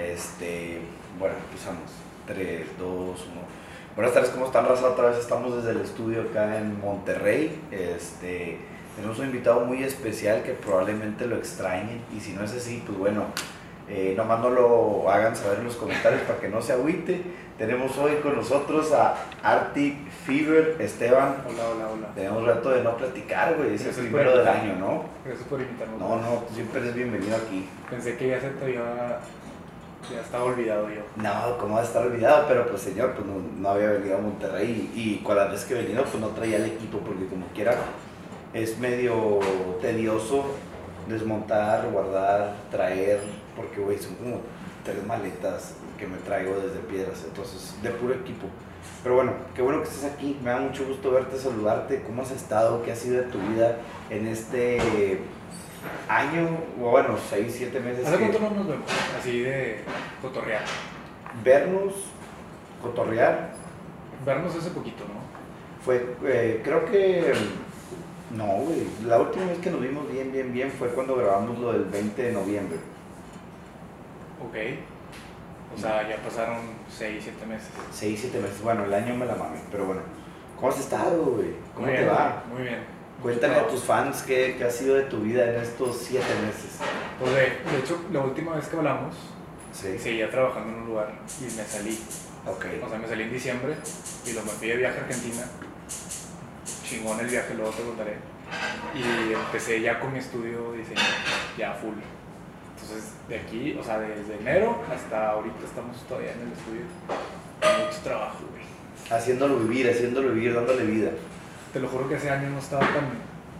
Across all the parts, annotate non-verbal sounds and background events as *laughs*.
Este, bueno, empezamos. 3, 2, 1. Buenas tardes, ¿cómo están, raza? Otra vez estamos desde el estudio acá en Monterrey. Este, tenemos un invitado muy especial que probablemente lo extrañen. Y si no es así, pues bueno, eh, nomás no lo hagan saber en los comentarios para que no se agüite. Tenemos hoy con nosotros a Arctic Fever, Esteban. Hola, hola, hola. Tenemos rato de no platicar, güey. Es el primero del año, ¿no? Gracias por invitarme. No, no, siempre eres bienvenido aquí. Pensé que ya se te había. Ya estaba olvidado yo. No, ¿cómo va a estar olvidado? Pero pues señor, pues no, no había venido a Monterrey y, y con veces que he venido pues no traía el equipo porque como quiera es medio tedioso desmontar, guardar, traer, porque güey son como tres maletas que me traigo desde piedras, entonces de puro equipo. Pero bueno, qué bueno que estés aquí, me da mucho gusto verte, saludarte, cómo has estado, qué ha sido de tu vida en este año, o bueno, seis, siete meses. ¿Hace cuánto no nos vemos? Así de cotorrear. vernos, cotorrear, Vernos hace poquito, ¿no? fue, eh, creo que, no, güey, la última vez que nos vimos bien, bien, bien fue cuando grabamos lo del 20 de noviembre. Ok. O sea, ya pasaron 6, 7 meses. 6, 7 meses, bueno, el año me la mame, pero bueno. ¿Cómo has estado, güey? ¿Cómo Muy te bien, va? Muy bien. Cuéntale a tus fans qué, qué ha sido de tu vida en estos 7 meses. Pues de, de hecho, la última vez que hablamos, Sí, seguía trabajando en un lugar y me salí. ok. O sea, me salí en diciembre y lo me fui de viaje a Argentina. Chingón el viaje, luego te contaré. Y empecé ya con mi estudio de diseño, ya full. Entonces, de aquí, o sea, desde enero hasta ahorita estamos todavía en el estudio. Mucho trabajo, güey. Haciéndolo vivir, haciéndolo vivir, dándole vida. Te lo juro que ese año no estaba tan,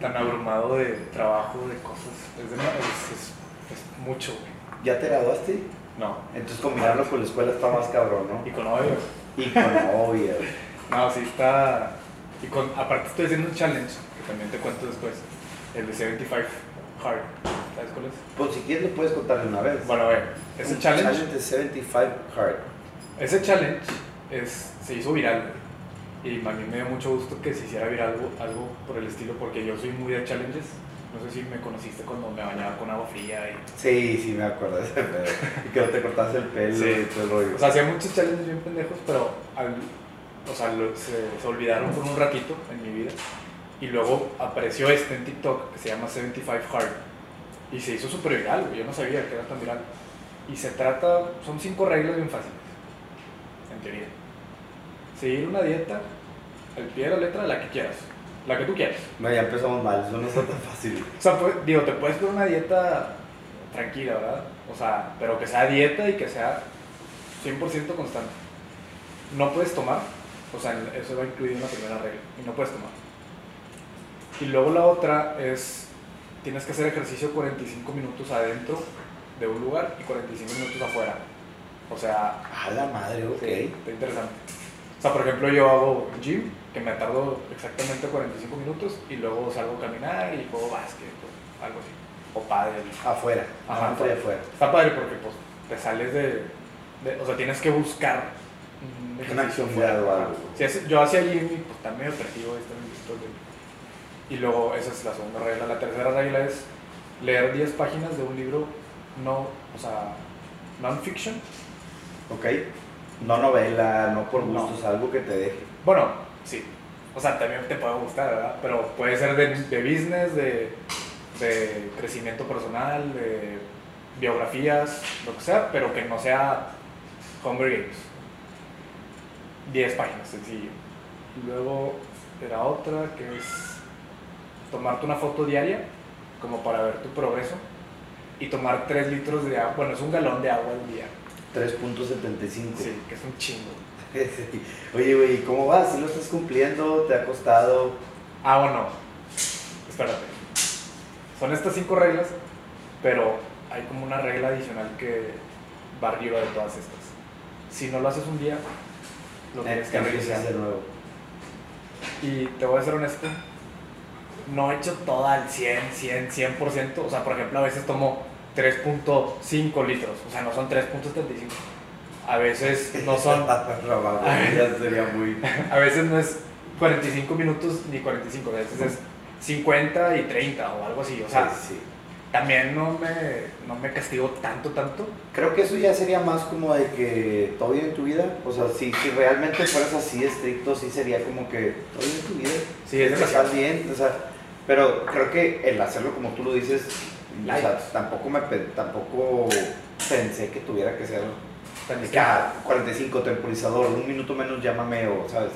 tan abrumado de trabajo, de cosas. Es, dema- es, es- es mucho, güey. ¿Ya te graduaste? No. Entonces combinarlo con la escuela está más cabrón, ¿no? Y con obvio. Y con novia. *laughs* No, sí está. Y con, aparte estoy haciendo un challenge, que también te cuento después. El de 75 Hard. ¿Sabes cuál es? Pues si quieres le puedes contarle una vez. Bueno, a ver, ese Un challenge, de 75 Hard. ese challenge es, se hizo viral. Y a mí me dio mucho gusto que se hiciera viral algo, algo por el estilo, porque yo soy muy de challenges. No sé si me conociste cuando me bañaba con agua fría. Y, Sí, sí, me acuerdo de ese pedo. Y que no te cortaste el pelo Sí. y todo el rollo. o sea, hacía muchos challenges bien pendejos, pero al, o sea, lo- se, se olvidaron por un ratito en mi vida. Y luego apareció este en TikTok que se llama 75 Hard. Y se hizo súper viral. Yo no sabía que era tan viral. Y se trata, son cinco reglas bien fáciles, en teoría. Seguir una dieta al pie de la letra, la que quieras. La que tú quieras. no, ya empezamos mal, eso no está tan fácil. *laughs* O sea, pues, digo, te puedes poner una dieta tranquila, ¿verdad? O sea, pero que sea dieta y que sea 100% constante. No puedes tomar, o sea, eso va incluido en la primera regla, y no puedes tomar. Y luego la otra es, tienes que hacer ejercicio 45 minutos adentro de un lugar y 45 minutos afuera. O sea, A la madre, ok. Sí, está interesante. O sea, por ejemplo, yo hago gym, que me tardo exactamente 45 minutos, y luego salgo a caminar y juego básquet o algo así. O pádel. Afuera, Ajá, y afuera. Está padre porque pues te sales de, de- o sea, tienes que buscar un Una actividad fuera. o algo. Si haces- yo hacía gym y pues está medio operativo este. Y luego esa es la segunda regla. La tercera regla es leer 10 páginas de un libro no, o sea, non-fiction. Ok. No novela, no por No. gustos, algo que te deje. Bueno, sí. O sea, también te puede gustar, ¿verdad? Pero puede ser de, de business, de, de crecimiento personal, de biografías, lo que sea, pero que no sea Hunger Games. 10 páginas, sencillo. Luego era otra que es tomarte una foto diaria, como para ver tu progreso, y tomar 3 litros de agua. Bueno, es un galón de agua al día. 3.75. Sí, que es un chingo. Sí. *laughs* Oye, güey, ¿cómo vas? ¿Si lo estás cumpliendo? ¿Te ha costado? Ah, bueno. Espérate. Son estas cinco reglas, pero hay como una regla adicional que va arriba de todas estas. Si no lo haces un día, lo tienes que revisar. de nuevo. Y te voy a ser honesto, no he hecho toda al 100, 100, 100%. O sea, por ejemplo, a veces tomo 3.5 litros, o sea, no son 3.75. A veces no son, *laughs* Rabado, ya sería muy. a veces no es 45 minutos ni 45, a veces es 50 y 30 o algo así. O sea, Sí, sí. también no me, no me castigo tanto, tanto. Creo que eso ya sería más como de que todo bien en tu vida. O sea, si, si realmente fueras así estricto, sí sería como que todo bien en tu vida. Sí, es estás bien. O sea, pero creo que el hacerlo como tú lo dices, o sea, tampoco, me, tampoco pensé que tuviera que ser ah, 45 temporizador, un minuto menos llámame o, ¿sabes?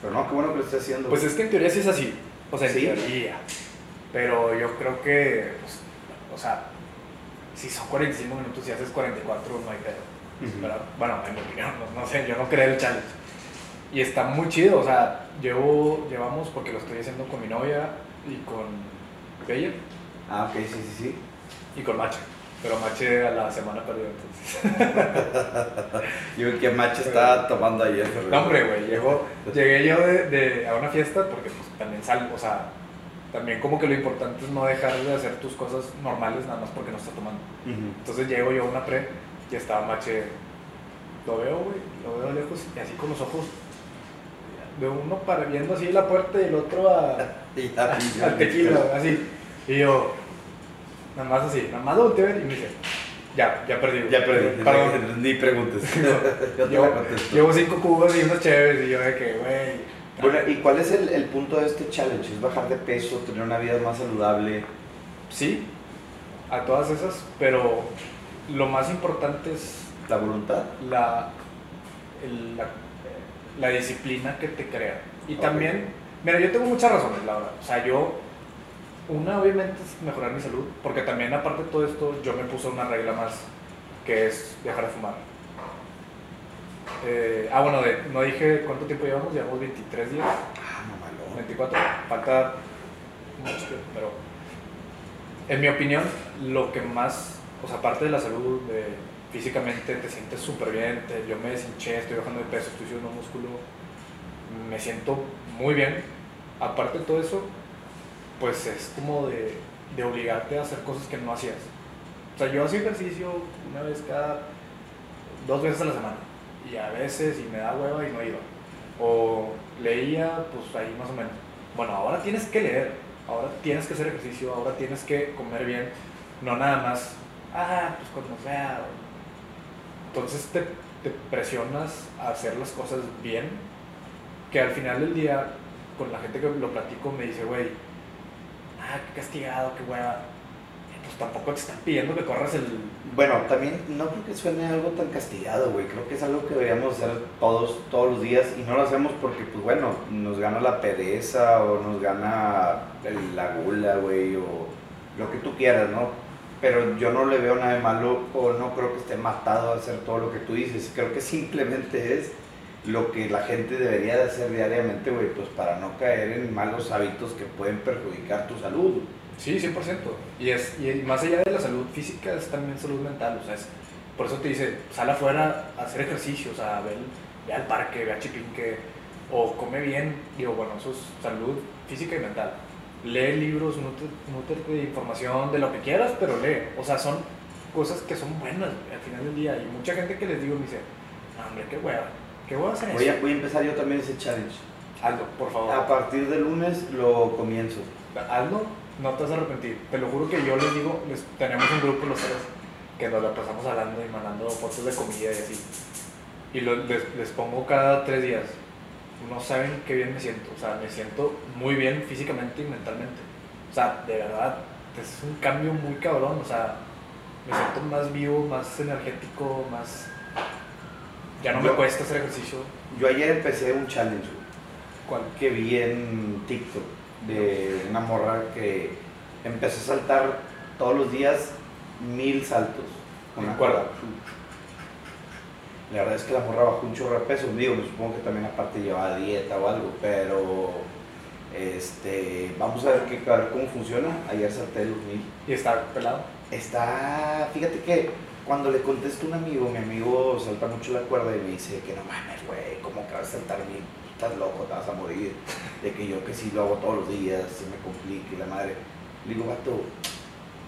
Pero no, qué bueno que lo estés haciendo. Pues es que en teoría sí es así. O sea, en Sí. teoría. Pero yo creo que, pues, o sea, si son 45 minutos y haces 44, no hay pedo. Bueno, en mi opinión, no, no sé, yo no creo el challenge. Y está muy chido, o sea, llevo, llevamos, porque lo estoy haciendo con mi novia y con Bella Ah, ok, sí, sí, sí. y con Mache. Pero Mache a la semana perdió, entonces. *laughs* Yo que Macho estaba tomando ayer. No, hombre, güey, llegó, llegué yo de, de- a una fiesta porque pues también sal, o sea, también como que lo importante es no dejar de hacer tus cosas normales nada más porque no estás tomando. Entonces llego yo a una pre y estaba Mache, lo veo, güey, lo veo lejos y así con los ojos de uno para viendo así la puerta y el otro a, *laughs* *laughs* al tequila, así. Y yo, nada más así, nada más lo volteé a ver y me dice, ya, ya perdí. Ya perdí. Perdón. Ni preguntes. *laughs* *laughs* Yo te Llevo, llevo cinco cubos y unos chéveres y yo de que, güey. Bueno, ¿y cuál es el, el punto de este challenge? ¿Es bajar de peso, tener una vida más saludable? Sí, a todas esas, pero lo más importante es ¿La voluntad? la, el- la, la disciplina que te crea. Y Ok. también, mira, yo tengo muchas razones, la verdad. O sea, yo, una obviamente es mejorar mi salud, porque también aparte de todo esto, yo me puse una regla más, que es dejar de fumar. Eh, ah, bueno, de- no dije cuánto tiempo llevamos, llevamos 23 días. Ah, mamalón. 24, falta mucho tiempo, pero en mi opinión, lo que más, o sea, aparte de la salud, de, físicamente te sientes súper bien, te- yo me deshinché, estoy bajando de peso, estoy subiendo músculo, me siento muy bien. Aparte de todo eso, pues es como de, de obligarte a hacer cosas que no hacías. O sea, yo hacía ejercicio una vez cada, dos veces a la semana, y a veces, y me da hueva y no iba o leía, pues ahí más o menos. Bueno, ahora tienes que leer, ahora tienes que hacer ejercicio, ahora tienes que comer bien, no nada más, ah, pues cuando sea. Entonces te, te presionas a hacer las cosas bien, que al final del día, con la gente que lo platico, me dice, güey, ah, qué castigado, qué hueva. Pues tampoco te están pidiendo que corras el. Bueno, también no creo que suene algo tan castigado, güey. Creo que es algo que deberíamos hacer todos, todos los días y no lo hacemos porque, pues bueno, nos gana la pereza o nos gana la gula, güey, o lo que tú quieras, ¿no? Pero yo no le veo nada de malo o no creo que esté matado a hacer todo lo que tú dices. Creo que simplemente es lo que la gente debería de hacer diariamente, güey, pues para no caer en malos hábitos que pueden perjudicar tu salud. Sí, 100%. Y, es, y más allá de la salud física, es también salud mental. O sea, es, por eso te dice, sal afuera a hacer ejercicio, o sea, ve, ve al parque, ve a Chipinque, o come bien. Digo, bueno, eso es salud física y mental. Lee libros, nútrete de información, de lo que quieras, pero lee. O sea, son cosas que son buenas al final del día. Y mucha gente que les digo me dice, "No, hombre, qué hueva, qué hueva hacer Voy a, voy a empezar yo también ese challenge. Hazlo, por favor. A partir de lunes lo comienzo. hazlo, no te vas a arrepentir. Te lo juro que yo les digo, les, tenemos un grupo los tres que nos la pasamos hablando y mandando fotos de comida y así. Y lo- les, les pongo cada tres días. No saben qué bien me siento. O sea, me siento muy bien físicamente y mentalmente. O sea, de verdad, es un cambio muy cabrón. O sea, me siento más vivo, más energético, más... Ya no me cuesta hacer ejercicio. Yo ayer empecé un challenge que vi en TikTok de una morra que empezó a saltar todos los días mil saltos con ¿En una cuerda. La verdad es que la morra bajó un chorro de peso, digo, me supongo que también aparte llevaba dieta o algo, pero este, vamos a ver, qué, a ver cómo funciona. Ayer salté los mil. Y está pelado. Está, fíjate que cuando le contesto a un amigo, mi amigo salta mucho la cuerda y me dice que no mames, güey, ¿cómo que vas a saltar mil? Estás loco, te vas a morir. De que yo que sí lo hago todos los días, se me complica y la madre. Le digo, vato,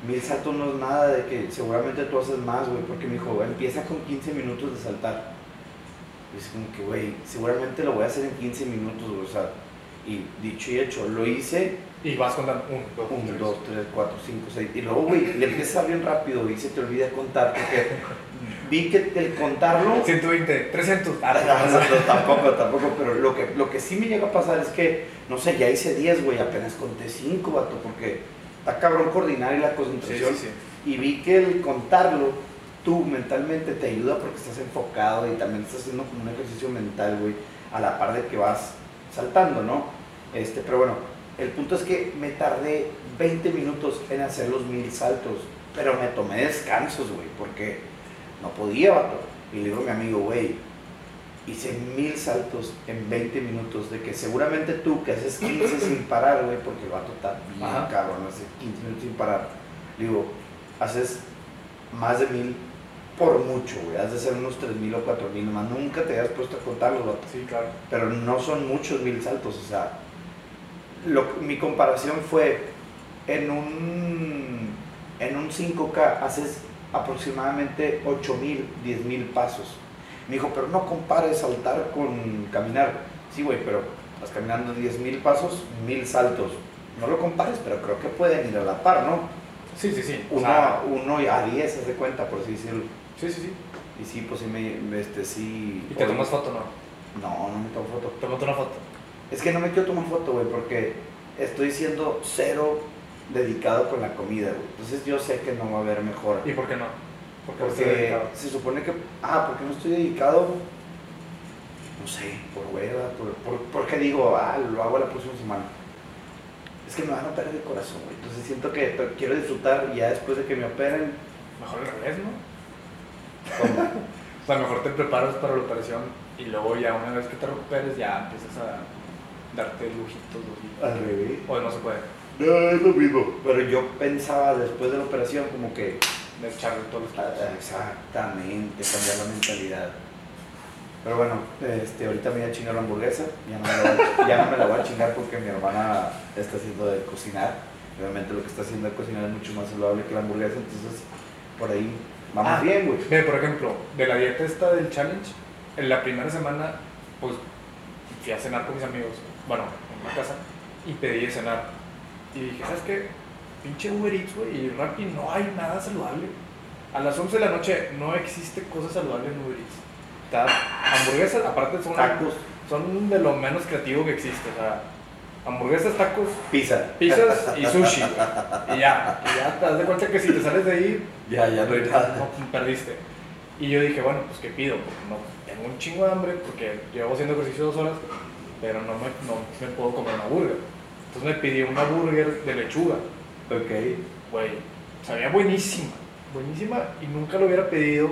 mil saltos no es nada de que seguramente tú haces más, güey, porque me dijo, empieza con 15 minutos de saltar. Y es como que, güey, seguramente lo voy a hacer en 15 minutos, güey, o sea, y dicho y hecho, lo hice Y vas contando un, dos, 1, tres. 2, 3, 4, 5, 6. Y luego, güey, le empiezas bien rápido y se te olvida contar. Porque vi que el contarlo. 120, 300. Ah, No, tampoco, tampoco, pero lo que, lo que sí me llega a pasar es que, no sé, ya hice 10, güey, apenas conté 5, vato, porque está cabrón coordinar y la Sí, concentración. sí, sí. Y vi que el contarlo, tú mentalmente te ayuda porque estás enfocado y también estás haciendo como un ejercicio mental, güey, a la par de que vas saltando, ¿no? Este, pero bueno, el punto es que me tardé 20 minutos en hacer los mil saltos, pero me tomé descansos, güey, porque no podía, vato. Y le digo a mi amigo, güey, hice mil saltos en 20 minutos, de que seguramente tú que haces 15 sin *laughs* parar, güey, porque el vato está bien Ajá. cabrón, hace 15 minutos sin parar. Le digo, haces más de mil por mucho, güey, has de ser unos 3 mil o 4 mil, nomás nunca te hayas puesto a contarlos, vato Sí, claro. pero no son muchos mil saltos, o sea, lo- mi comparación fue en un, en un 5K haces aproximadamente 8 mil, 10 mil pasos. Me dijo, pero no compares saltar con caminar. Sí, güey, pero estás caminando 10 mil pasos, mil saltos. No lo compares, pero creo que pueden ir a la par, ¿no? Sí, sí, sí. Uno, sea, a- uno a 10 se de cuenta, por así decirlo. sí, sí, sí. Y sí, pues sí, me, este, sí. ¿Y te tomas foto no? No, no me tomo foto. Te tomas una foto. Es que no me quiero tomar foto, güey, porque estoy siendo cero dedicado con la comida, güey. Entonces yo sé que no va a haber mejora. ¿Y por qué no? Porque, se supone que... Ah, porque no estoy dedicado, no sé, por hueva, por, por- porque digo, ah, lo hago la próxima semana. Es que me van a operar el corazón, güey. Entonces siento que quiero disfrutar ya después de que me operen. Mejor al revés, ¿no? *laughs* O sea, mejor te preparas para la operación y luego ya una vez que te recuperes ya empiezas a darte lujitos, lujitos. Al revés. O no se puede. No, es lo mismo. Pero yo pensaba después de la operación como que De echarle todos los Ah, kilos. Exactamente, cambiar la mentalidad. Pero bueno, este, ahorita me voy a chingar la hamburguesa. Ya no, me la voy, a- ya no me la voy a chingar porque mi hermana está haciendo de cocinar. Obviamente lo que está haciendo de cocinar es mucho más saludable que la hamburguesa. Entonces, por ahí vamos Ah. bien, güey. Ve, por ejemplo, de la dieta esta del challenge, en la primera semana, pues fui a cenar con mis amigos, bueno, en una casa, y pedí de cenar. Y dije, ¿sabes qué? Pinche Uber Eats, güey, y Rappi no hay nada saludable. A las 11 de la noche no existe cosa saludable en Uber Eats. Está hamburguesas, aparte son, Tacos, son de lo menos creativo que existe. O sea, hamburguesas, tacos, pizza. pizzas y *laughs* sushi. güey. Y ya, y ya te das de cuenta que si te sales de ahí, Ya, ya no hay nada. no, perdiste. Y yo dije, bueno, pues ¿qué pido? Porque no, tengo un chingo de hambre porque llevo haciendo ejercicio dos horas, pero no me, no me puedo comer una burger. Entonces me pedí una burger de lechuga. Ok. Güey, sabía buenísima, buenísima y nunca lo hubiera pedido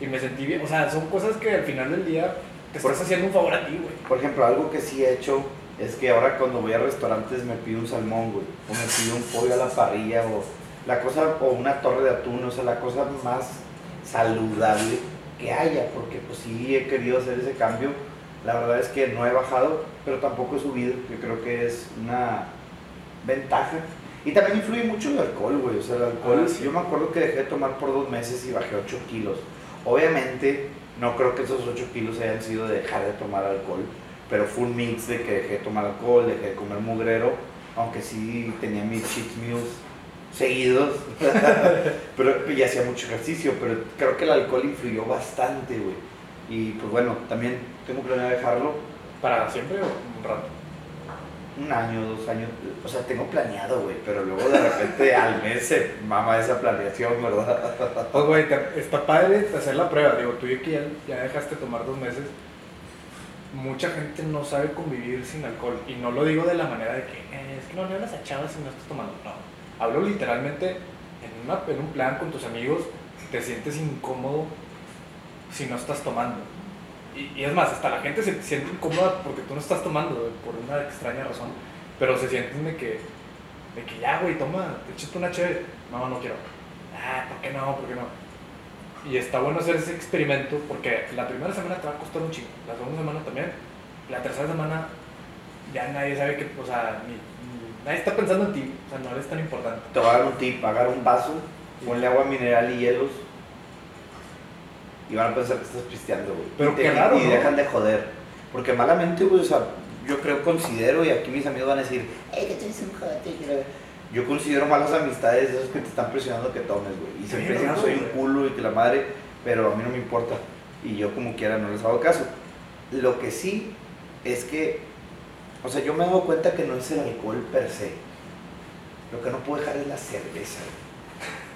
y me sentí bien. O sea, son cosas que al final del día te Por- estás haciendo un favor a ti, güey. Por ejemplo, algo que sí he hecho es que ahora cuando voy a restaurantes me pido un salmón, güey. O me pido un pollo a la parrilla o la cosa, o una torre de atún, o sea, la cosa más saludable que haya, porque pues sí he querido hacer ese cambio. La verdad es que no he bajado, pero tampoco he subido, que creo que es una ventaja. Y también influye mucho el alcohol, güey. O sea, el alcohol, Ah, sí. yo me acuerdo que dejé de tomar por dos meses y bajé 8 kilos. Obviamente, no creo que esos 8 kilos hayan sido de dejar de tomar alcohol, pero fue un mix de que dejé de tomar alcohol, dejé de comer mugrero, aunque sí tenía mis cheat meals seguidos, *laughs* pero y hacía mucho ejercicio, pero creo que el alcohol influyó bastante, güey. Y pues bueno, también tengo planeado dejarlo ¿Para siempre o un rato? un año, dos años, o sea, tengo planeado, güey, pero luego de repente al mes se mama esa planeación, ¿verdad? *laughs* Pues, güey, está padre hacer la prueba. Digo, tú y que ya, ya dejaste tomar dos meses. Mucha gente no sabe convivir sin alcohol. Y no lo digo de la manera de que "Eh, es que no le hablas a chavas si no estás tomando. No. Hablo literalmente en, una, en un plan con tus amigos. Te sientes incómodo si no estás tomando. Y, y es más, hasta la gente se siente incómoda porque tú no estás tomando güey, por una extraña razón. Pero se sienten de que, de que ya, güey, toma, échate una chévere. No, no quiero. Ah, ¿por qué no? ¿Por qué no? Y está bueno hacer ese experimento porque la primera semana te va a costar un chingo, la segunda semana también, la tercera semana ya nadie sabe que, o sea, ni, ni- nadie está pensando en ti, o sea, no eres tan importante. Te voy a dar un tip, agarra un vaso, ponle agua mineral y hielos y van a pensar que estás pisteando, güey. Pero qué raro, Y ¿no? dejan de joder. Porque malamente, güey, o sea, yo creo, considero, y aquí mis amigos van a decir, hey, que tú eres un la-". Yo considero malas amistades esos que te están presionando que tomes, güey. Y siempre dicen que soy un culo y que la madre, pero a mí no me importa. Y yo como quiera no les hago caso. Lo que sí es que, o sea, yo me doy cuenta que no es el alcohol per se. Lo que no puedo dejar es la cerveza. güey.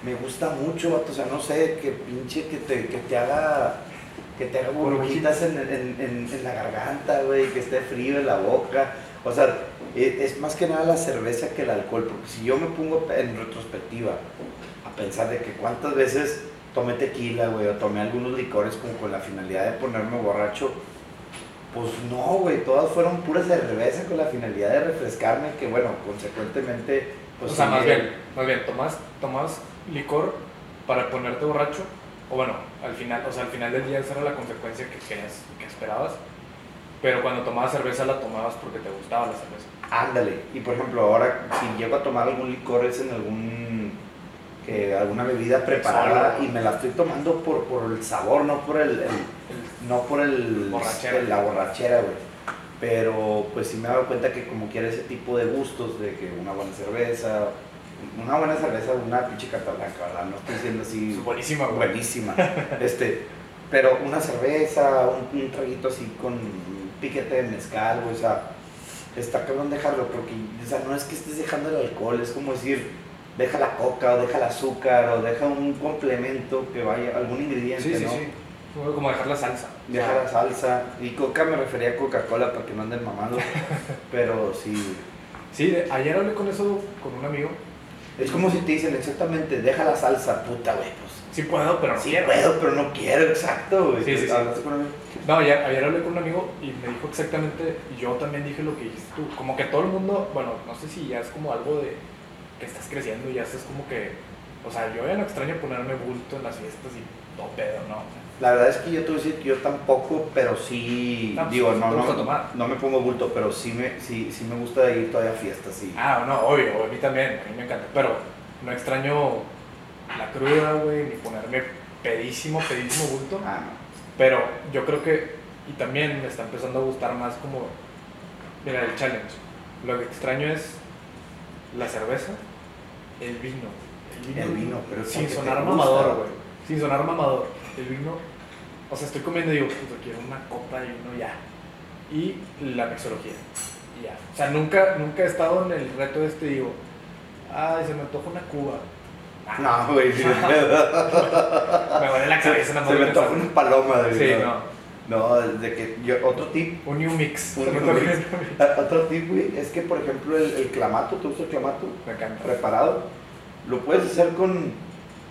Me gusta mucho, vato, o sea, no sé, que pinche, que te, que te haga, que te haga burbujitas en, en, en, en la garganta, güey, que esté frío en la boca. O sea, e- es más que nada la cerveza que el alcohol, porque si yo me pongo en retrospectiva a pensar de que cuántas veces tomé tequila, güey, o tomé algunos licores como con la finalidad de ponerme borracho, pues no, güey, todas fueron puras de cerveza con la finalidad de refrescarme, que bueno, consecuentemente, pues o sea, más bien, más bien, tomas, tomas licor para ponerte borracho, o bueno, al final, o sea, al final del día esa era la consecuencia que, querías- que esperabas, pero cuando tomabas cerveza la tomabas porque te gustaba la cerveza. Ándale, y por ejemplo, ahora si llego a tomar algún licor es en algún que alguna bebida preparada y me la estoy tomando por, por el sabor, no por el, el- no por el Borrachera. la borrachera, güey. Pero pues sí me he dado cuenta que como quiera ese tipo de gustos de que una buena cerveza, una buena cerveza, una pinche carta blanca, ¿verdad? No estoy diciendo así Es buenísima, güey. buenísima. *laughs* Este, pero una cerveza, un, un traguito así con un piquete de mezcal, güey, o sea, está cabrón dejarlo, porque, o sea, no es que estés dejando el alcohol, es como decir, deja la coca, o deja el azúcar, o deja un complemento que vaya, algún ingrediente, Sí, sí, ¿no? sí. Fue Como dejar la salsa. Deja la salsa, y coca me refería a Coca-Cola para que no anden mamando, *laughs* pero sí, Sí, ayer hablé con eso con un amigo. Es como si te dicen exactamente, deja la salsa, puta, güey, pues. Sí puedo, pero no Sí quiero. puedo, pero no quiero, exacto, güey. Sí, sí, sí. No, ayer, ayer hablé con un amigo y me dijo exactamente, y yo también dije lo que dijiste tú, como que todo el mundo, bueno, no sé si ya es como algo de que estás creciendo y ya estás como que, o sea, yo ya no extraño ponerme bulto en las fiestas y todo pedo, ¿no? O sea, La verdad es que yo te voy a decir que yo tampoco, pero sí, No, digo, no, no, tomar. no me pongo bulto, pero sí me, sí, sí me gusta ir todavía a fiestas, sí. ah, no, obvio, a mí también, a mí me encanta, pero no extraño la cruda, güey, ni ponerme pedísimo, pedísimo bulto. Ah, no. Pero yo creo que, y también me está empezando a gustar más como, mira, el challenge. Lo que extraño es la cerveza, el vino. El vino, pero sin porque te sonar mamador, güey. Sin sonar mamador. El vino, o sea, estoy comiendo y digo, puta, quiero una copa de vino ya. Y la mixología. Y ya. O sea, nunca, nunca he estado en el reto este y digo, ay, se me antoja una cuba. Ah, *laughs* No, güey, *laughs* Me duele la cabeza se de me antoja una paloma de Sí, no. no. No, de que yo, otro tip, Un new mix. Un Se new mix. *laughs* otro tip, güey, es que por ejemplo el, el clamato, ¿te gusta el clamato? Me encanta. Preparado, lo puedes hacer con,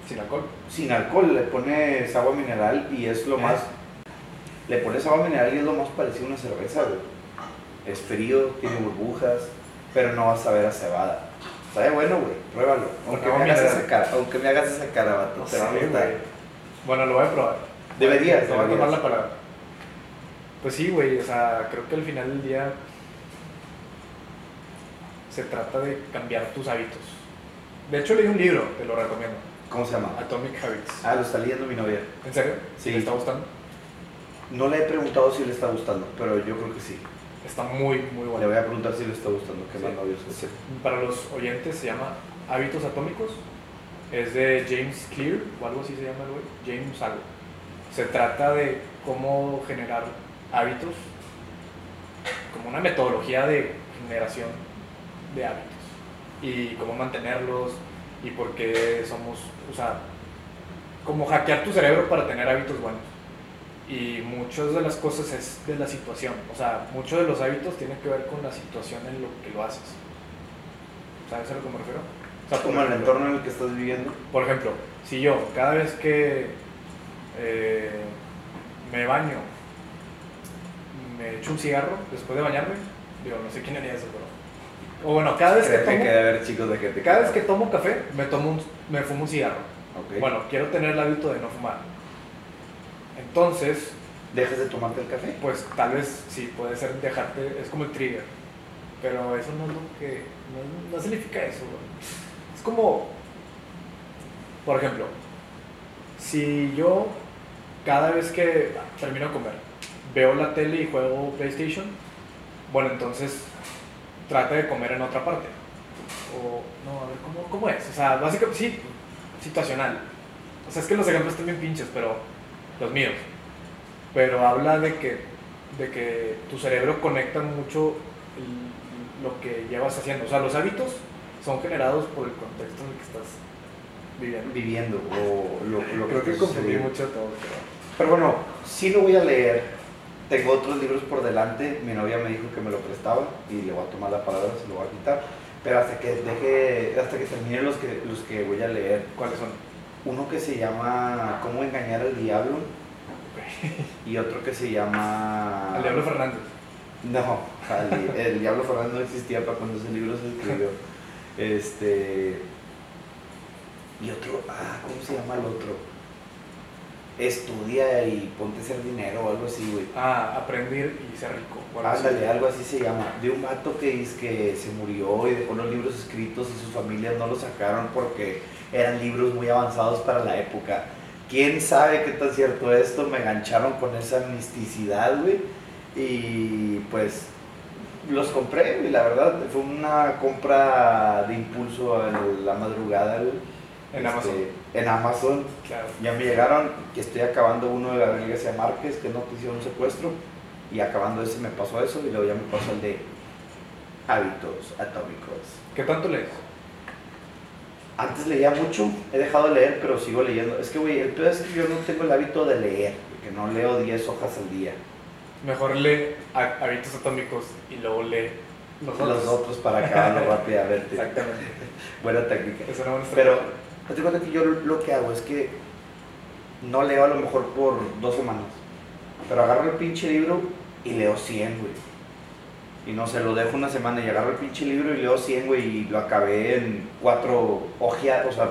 Sin alcohol. sin alcohol, le pones agua mineral y es lo Ah. más. Le pones agua mineral y es lo más parecido a una cerveza, güey. Es frío, tiene burbujas, pero no vas a ver a cebada. Sabe bueno, güey, pruébalo. Aunque me hagas esa cara, aunque me hagas esa cara, vato, No te va a gustar. Bueno, lo voy a probar. Deberías, Te voy a tomar la palabra. Pues sí, güey, o sea, creo que al final del día se trata de cambiar tus hábitos. De hecho, leí un libro, te lo recomiendo. ¿Cómo se llama? Atomic Habits. Ah, lo está leyendo mi novia. ¿En serio? Sí. ¿Te está gustando? No le he preguntado si le está gustando, pero yo creo que sí. Está muy, muy Le bueno. voy a preguntar si le está gustando, que Sí. más novios Sí. Para los oyentes se llama Hábitos Atómicos. Es de James Clear, o algo así se llama el güey. James algo. Se trata de cómo generar hábitos, como una metodología de generación de hábitos. Y cómo mantenerlos, y por qué somos, o sea, como hackear tu cerebro para tener hábitos buenos. Y muchas de las cosas es de la situación. O sea, muchos de los hábitos tienen que ver con la situación en lo que lo haces. ¿Sabes a lo que me refiero? O sea, Como el ejemplo- entorno en el que estás viviendo. por ejemplo, si yo cada vez que eh, me baño, me echo un cigarro después de bañarme, digo, no sé quién haría eso, pero... O bueno, cada vez que tomo, que haber chicos de gente cada vez que tomo café, me, tomo un- me fumo un cigarro. Bueno, quiero tener el hábito de no fumar. Entonces, ¿Dejas de tomarte el café? pues tal vez sí, puede ser dejarte, es como el trigger. Pero eso no es lo que, no, no significa eso. güey. Es como, por ejemplo, si yo cada vez que termino de comer veo la tele y juego PlayStation, bueno, entonces trate de comer en otra parte. O, no, a ver, ¿cómo, cómo es? O sea, básicamente, sí, situacional. O sea, es que los ejemplos están bien pinches, pero los míos. Pero habla de que, de que tu cerebro conecta mucho el- lo que llevas haciendo. O sea, los hábitos son generados por el contexto en el que estás viviendo. Viviendo o lo, lo Creo que estás confundí mucho todo. pero- Pero bueno, sí lo voy a leer. Tengo otros libros por delante. Mi novia me dijo que me lo prestaba y le voy a tomar la palabra, se lo voy a quitar. Pero hasta que deje, hasta que termine los que, los que voy a leer. ¿Cuáles son? Uno que se llama Cómo engañar al diablo y otro que se llama... Al Diablo Fernández. No, al- el Diablo Fernández no existía para cuando ese libro se escribió. Este. Y otro, ah, ¿cómo se llama el otro? Estudia y ponte a hacer dinero o algo así, güey. Ah, aprender y ser rico. Ándale, algo así se llama. De un vato que dice que se murió y dejó los libros escritos y sus familias no los sacaron porque eran libros muy avanzados para la época. ¿Quién sabe qué tan cierto esto? Me engancharon con esa misticidad, güey. Y pues los compré, güey, la verdad. Fue una compra de impulso a la madrugada, güey. En Este, Amazon. En Amazon. Claro. Ya me llegaron, que estoy acabando uno de Gabriel García Márquez, que no te hicieron un secuestro, y acabando ese me pasó eso, y luego ya me pasó el de hábitos atómicos. ¿Qué tanto lees? Antes leía mucho, he dejado de leer, pero sigo leyendo. Es que, güey, el peor es que yo no tengo el hábito de leer, que no leo 10 hojas al día. Mejor lee Há- Hábitos Atómicos y luego lee los otros. Los otros para acabarlo *laughs* rápidamente. Exactamente. *laughs* Buena técnica. Es una buena Pero, estrategia. te cuenta que yo lo que hago es que no leo a lo mejor por dos semanas. Pero agarro el pinche libro y leo 100, güey. Y no sé, lo dejo una semana y agarro el pinche libro y leo 100, güey. Y lo acabé en cuatro ojeadas, o sea,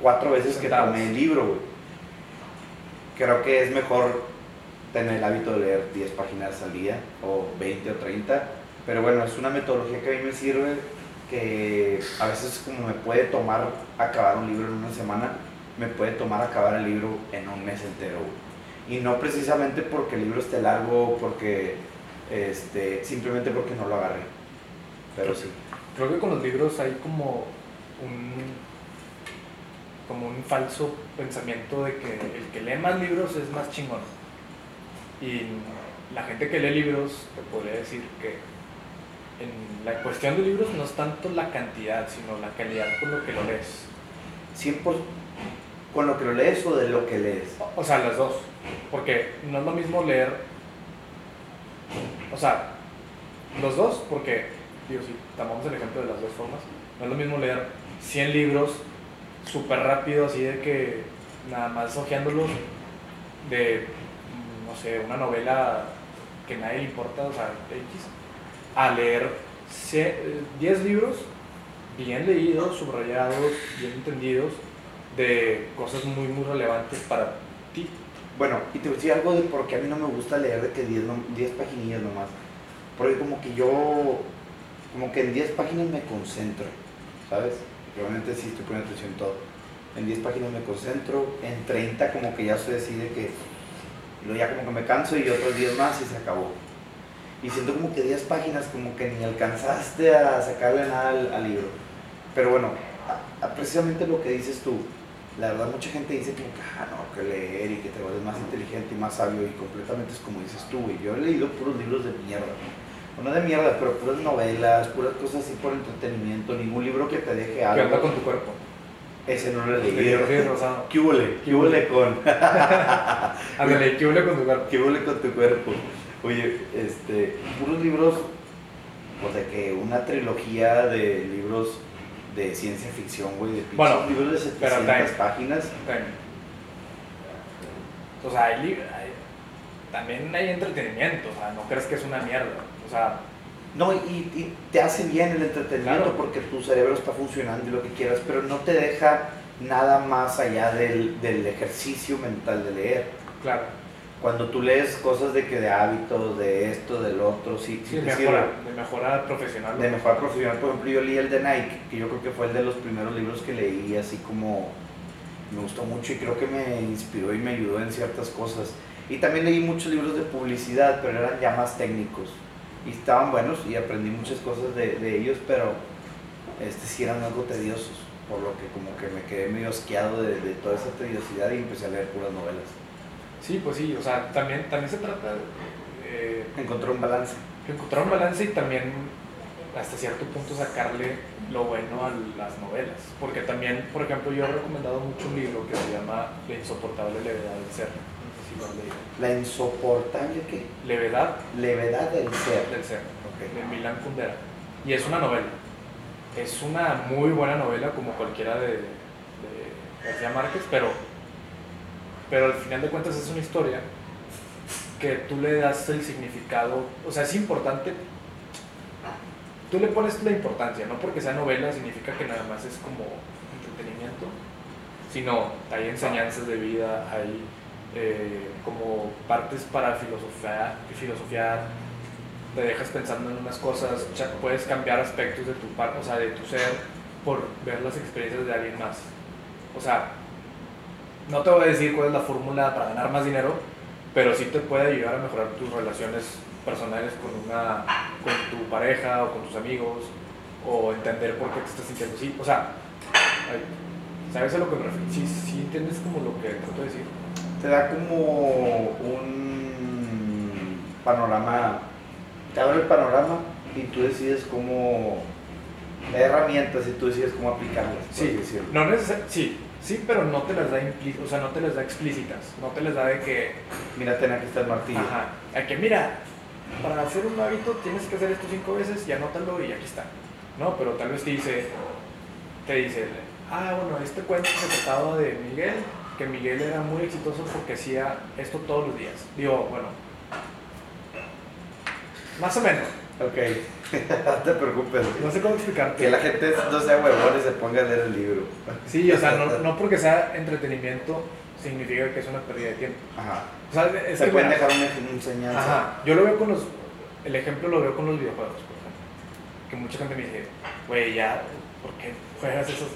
cuatro veces que tomé el libro, güey. Creo que es mejor tener el hábito de leer 10 páginas al día, o 20 o 30. Pero bueno, es una metodología que a mí me sirve que a veces como me puede tomar acabar un libro en una semana, me puede tomar acabar el libro en un mes entero. Y no precisamente porque el libro esté largo, porque este, simplemente porque no lo agarré. Pero sí. Creo que con los libros hay como un como un falso pensamiento de que el que lee más libros es más chingón. Y la gente que lee libros, te podría decir que en la cuestión de libros no es tanto la cantidad, sino la calidad con lo que lo lees. 100% con lo que lo lees o de lo que lees. O sea, las dos. Porque no es lo mismo leer. O sea, los dos, porque, digo, si tomamos el ejemplo de las dos formas, no es lo mismo leer 100 libros súper rápido, así de que nada más hojeándolos, de, no sé, una novela que nadie le importa, o sea, X, a leer ce- eh, 10 libros bien leídos, subrayados, bien entendidos, de cosas muy, muy relevantes para ti. Bueno, y te voy a decir algo de por qué a mí no me gusta leer de que 10, no- 10 paginillas nomás. Porque como que yo, como que en 10 páginas me concentro, ¿sabes? Realmente sí estoy poniendo atención en todo. En 10 páginas me concentro, en 30 como que ya se decide que, y luego ya como que me canso y otros 10 más y se acabó. Y siento como que 10 páginas como que ni alcanzaste a sacarle nada al, al libro. Pero bueno, a- a precisamente lo que dices tú, la verdad mucha gente dice como que, ah, no, que leer y que te vuelves más inteligente y más sabio y completamente es como dices tú, güey. Yo he leído puros libros de mierda. No de mierda, pero puras novelas, puras cosas así por entretenimiento, ningún libro que te deje ¿Qué onda algo. con tu cuerpo? Ese no lo leído. Jorge Rosado. *laughs* ¿Qué huele? ¿Qué huele con? *laughs* Ándale, ¿qué huele con tu cuerpo? ¿Qué huele con tu cuerpo? Oye, este, puros libros, pues de que una trilogía de libros de ciencia ficción, güey, de Bueno, libros de pero 700 time. páginas. También. O sea, hay, hay- también hay entretenimiento, o sea, no crees que es una mierda. O sea, No, y, y te hace bien el entretenimiento Claro. porque tu cerebro está funcionando y lo que quieras, pero no te deja nada más allá del, del ejercicio mental de leer. claro, Cuando tú lees cosas de que de hábitos, de esto, del otro, sí, sí sí, te mejora, sirve. de mejora profesional. De mejor profesional, por ejemplo, yo leí el de Nike, que yo creo que fue el de los primeros libros que leí, así como me gustó mucho y creo que me inspiró y me ayudó en ciertas cosas. Y también leí muchos libros de publicidad, pero eran ya más técnicos. y estaban buenos y aprendí muchas cosas de, de ellos, pero este, sí eran algo tediosos, por lo que como que me quedé medio asqueado de, de toda esa tediosidad y empecé a leer puras novelas. Sí, pues sí, o sea, también, también se trata eh, Encontré un balance. de encontrar un balance y también hasta cierto punto sacarle lo bueno a las novelas. Porque también, por ejemplo, yo he recomendado mucho un libro que se llama La insoportable levedad del ser. No sé si. La insoportable ¿qué? Levedad levedad del ser. del ser, Ok. de Milán Kundera. Y es una novela. Es una muy buena novela como cualquiera de, de García Márquez, pero, pero al final de cuentas es una historia que tú le das el significado, o sea, es importante, tú le pones la importancia, no porque sea novela significa que nada más es como entretenimiento, sino hay enseñanzas de vida, hay eh, como partes para filosofar, filosofiar, te dejas pensando en unas cosas, puedes cambiar aspectos de tu o sea, de tu ser por ver las experiencias de alguien más. O sea, no te voy a decir cuál es la fórmula para ganar más dinero, pero sí te puede ayudar a mejorar tus relaciones personales con una con tu pareja o con tus amigos o entender por qué te estás sintiendo así. O sea, ¿sabes a lo que me refiero? Sí, sí entiendes como lo que trato de decir. Te da como un panorama, te abre el panorama y tú decides cómo, herramientas y tú decides cómo aplicarlas. Sí, decirlo. no neces- sí, sí, pero no te las da implí- o sea, no te las da explícitas, no te las da de que, Mira, ten aquí está el martillo. ajá, a que mira, para hacer un hábito tienes que hacer esto cinco veces y anótalo y aquí está. No, pero tal vez te dice, te dice, ah, bueno, este cuento se trataba de Miguel, que Miguel era muy exitoso porque hacía esto todos los días. Digo, bueno, más o menos, Ok, *laughs* no te preocupes. no sé cómo explicarte. Que la gente no sea huevón y se ponga a leer el libro. Sí, o sea, no, no porque sea entretenimiento significa que es una pérdida de tiempo. Ajá. O sea, es se que pueden mira, dejar una enseñanza. Ajá, yo lo veo con los. El ejemplo lo veo con los videojuegos, por ejemplo. Que mucha gente me dice, güey, ya, ¿por qué juegas esas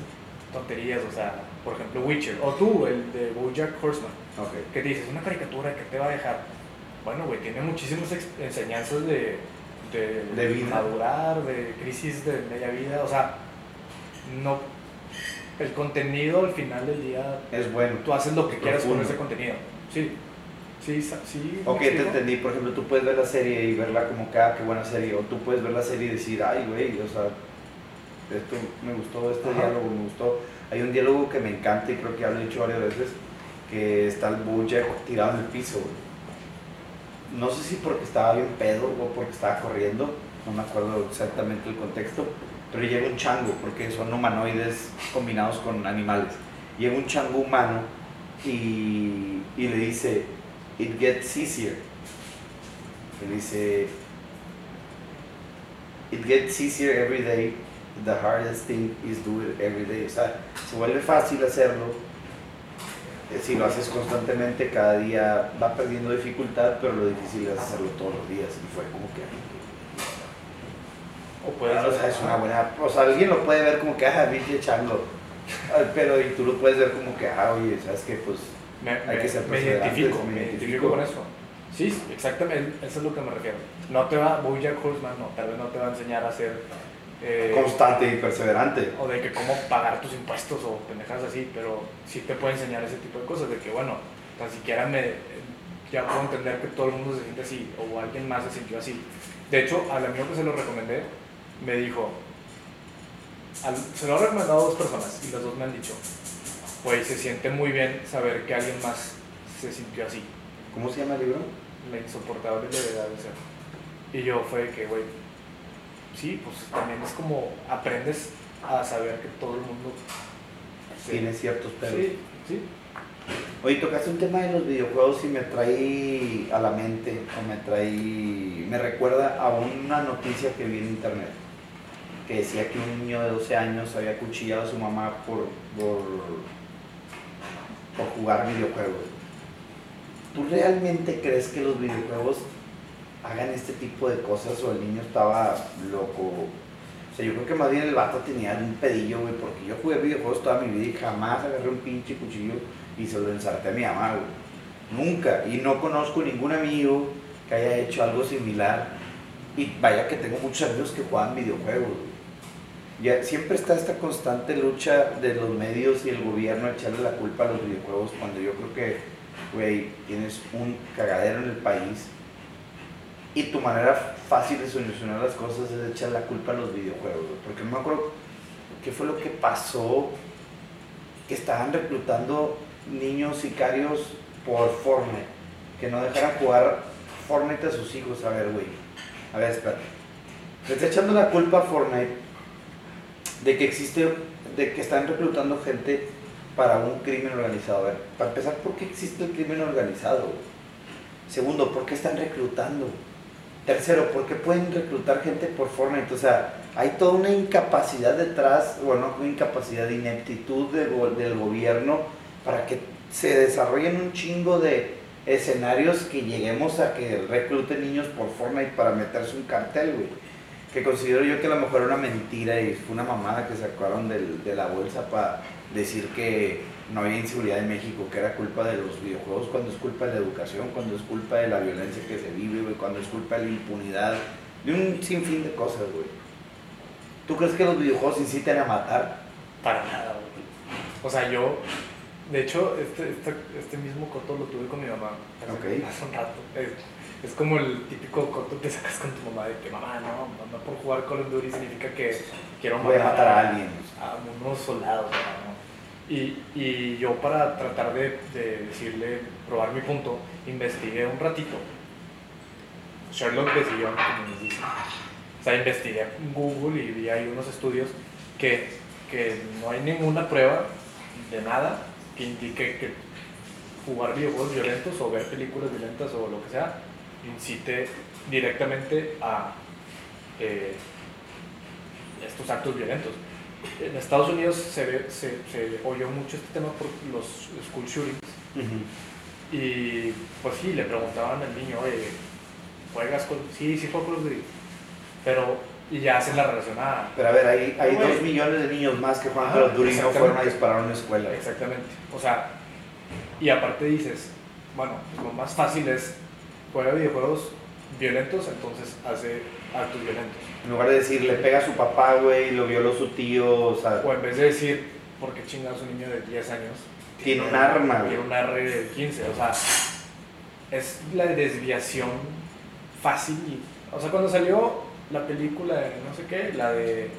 tonterías? O sea, por ejemplo, Witcher. O tú, el de Bojack Horseman. Ok. Que te dices, una caricatura que te va a dejar. Bueno, güey, tiene muchísimas enseñanzas de, de, De vida. madurar, de crisis de media vida. O sea, no. El contenido al final del día, Es bueno. tú haces lo que quieras con ese contenido. Sí. Sí, sí. ¿me Ok, te entendí. Por ejemplo, tú puedes ver la serie y verla como ah, qué buena serie. O tú puedes ver la serie y decir, ay, güey, o sea, esto me gustó, este Ajá. diálogo me gustó. Hay un diálogo que me encanta y creo que ya lo he dicho varias veces, que está el Bojack tirado en el piso, güey. No sé si porque estaba bien pedo o porque estaba corriendo, no me acuerdo exactamente el contexto, pero llega un chango, porque son humanoides combinados con animales. Llega un chango humano y, le dice, it gets easier. Le dice, it gets easier every day, the hardest thing is do it every day. O sea, se vuelve fácil hacerlo. Si lo haces constantemente, cada día va perdiendo dificultad, pero lo difícil es hacerlo todos los días. Y fue como que, O puedes o sea, es una buena, o sea, alguien lo puede ver como que, ah, pinche chango. Pero y tú lo puedes ver como que, ah, oye, ¿sabes qué? Pues Me, Hay que ser me perseverantes, identifico, me me identifico. identifico con eso. Sí, exactamente, eso es lo que me refiero. No te va, Bojack Horseman, no, tal vez no te va a enseñar a ser... eh, constante y perseverante. o de que cómo pagar tus impuestos o pendejas así, pero sí te puede enseñar ese tipo de cosas, de que bueno, tan siquiera me, ya puedo entender que todo el mundo se siente así, o alguien más se sintió así. De hecho, al amigo que se lo recomendé, me dijo, al- se lo he recomendado a dos personas y las dos me han dicho, pues se siente muy bien saber que alguien más se sintió así, ¿Cómo se llama el libro? la insoportable levedad de ser. Y yo fue que, güey, sí, pues también es como aprendes a saber que todo el mundo Tiene ciertos pedos. Sí, sí. Oye, tocaste un tema de los videojuegos y me trae a la mente, o me trae, me recuerda a una noticia que vi en internet, que decía que un niño de 12 años había cuchillado a su mamá por, por, por jugar videojuegos. ¿Tú realmente crees que los videojuegos hagan este tipo de cosas o el niño estaba loco? O sea, yo creo que más bien el vato tenía un pedillo, güey, porque yo jugué videojuegos toda mi vida y jamás agarré un pinche cuchillo y se lo ensarté a mi mamá, güey. Nunca. Y no conozco ningún amigo que haya hecho algo similar. Y vaya que tengo muchos amigos que juegan videojuegos. Ya, siempre está esta constante lucha de los medios y el gobierno a echarle la culpa a los videojuegos cuando yo creo que, güey, tienes un cagadero en el país y tu manera fácil de solucionar las cosas es echar la culpa a los videojuegos. Porque no me acuerdo qué fue lo que pasó, que estaban reclutando niños sicarios por Fortnite, que no dejaran jugar Fortnite a sus hijos. A ver, güey, a ver, espérate. Le está echando la culpa a Fortnite de que existe, de que están reclutando gente para un crimen organizado. A ver, para empezar, ¿por qué existe el crimen organizado? Segundo, ¿por qué están reclutando? Tercero, ¿por qué pueden reclutar gente por Fortnite? O sea, hay toda una incapacidad detrás, bueno, una incapacidad de ineptitud del, gobierno para que se desarrollen un chingo de escenarios que lleguemos a que recluten niños por Fortnite para meterse un cartel, güey. Que considero yo que a lo mejor era una mentira y fue una mamada que sacaron de la bolsa para decir que no había inseguridad en México, que era culpa de los videojuegos, cuando es culpa de la educación, cuando es culpa de la violencia que se vive, güey, cuando es culpa de la impunidad, de un sinfín de cosas, güey. ¿Tú crees que los videojuegos inciten a matar? Para nada, güey. O sea, yo, de hecho, este, este, este mismo coto lo tuve con mi mamá hace, Ok. hace un rato. Es, es como el típico coto que *laughs* sacas con tu mamá de que mamá, no, no por jugar Call of Duty significa que quiero Voy a matar a alguien. a unos soldados, ¿no? Y, yo para tratar de, de decirle, probar mi punto, investigué un ratito. Sherlock decidió, como nos dicen. O sea, investigué en Google y vi ahí unos estudios que, que no hay ninguna prueba de nada que indique que jugar videojuegos violentos o ver películas violentas o lo que sea incite directamente a eh, estos actos violentos. En Estados Unidos se, ve- se, se oyó mucho este tema por los school shootings y pues sí, le preguntaban al niño, oye, ¿juegas con...? Sí, sí juego Call of Duty. Pero, y ya hacen la relación a... Pero a ver, hay, hay dos millones de niños más que juegan Call of Duty y no fueron a disparar a una escuela. Exactamente. O sea, y aparte dices, bueno, pues lo más fácil es juega videojuegos violentos, entonces hace actos violentos. En lugar de decir, le pega a su papá, güey, lo violó su tío, o sea, O en vez de decir, ¿por qué chingados un niño de 10 años tiene un arma, güey. tiene un R de 15? O sea, es la desviación fácil. o sea, cuando salió la película de no sé qué, la de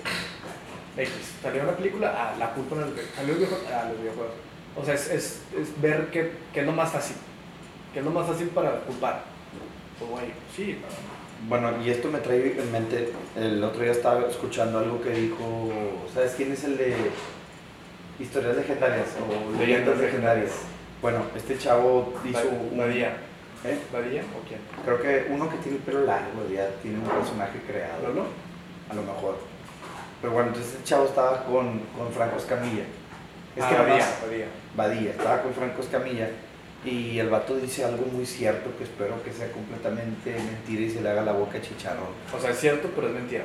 X, salió una película, ah, la culpa no es salió videojuego, ah, los videojuegos. O sea, es, es, es ver qué, qué es lo más fácil. ¿Qué es lo más fácil para culpar? Pues, güey, sí, no. Bueno, y esto me trae en mente, el otro día estaba escuchando algo que dijo, ¿sabes quién es el de historias legendarias o leyendas legendarias? Bueno, este chavo hizo un... Badía. ¿eh? ¿Badía o quién? Creo que uno que tiene el pelo largo, ya tiene un personaje creado. ¿Lolo? A lo mejor. Pero bueno, entonces el chavo estaba con, con Franco Escamilla. Es ah, que Badía, nomás- Badía. Badía, estaba con Franco Escamilla y el vato dice algo muy cierto que espero que sea completamente mentira y se le haga la boca chicharrón. O sea, es cierto, pero es mentira.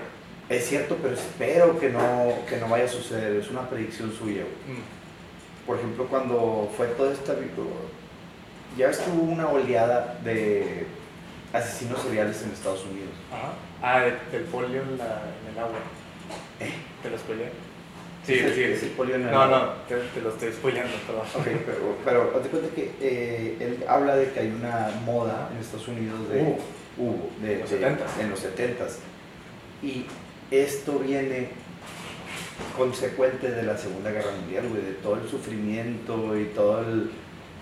Es cierto, pero espero que no, que no vaya a suceder, es una predicción suya. Mm. Por ejemplo, cuando fue toda esta... Ya estuvo una oleada de asesinos seriales en Estados Unidos. Ajá. Ah, de- del polio en, la, en el agua. ¿Eh? ¿Te lo spoileé? Sí, sí, sí. No, no, te, te lo estoy spoileando, perdón. Ok, pero, pero haz de cuenta que eh, él habla de que hay una moda en Estados Unidos de... Hubo. hubo, de, En los de- 70s. en los 70s. Y esto viene consecuente de la Segunda Guerra Mundial, güey, de todo el sufrimiento y todo el,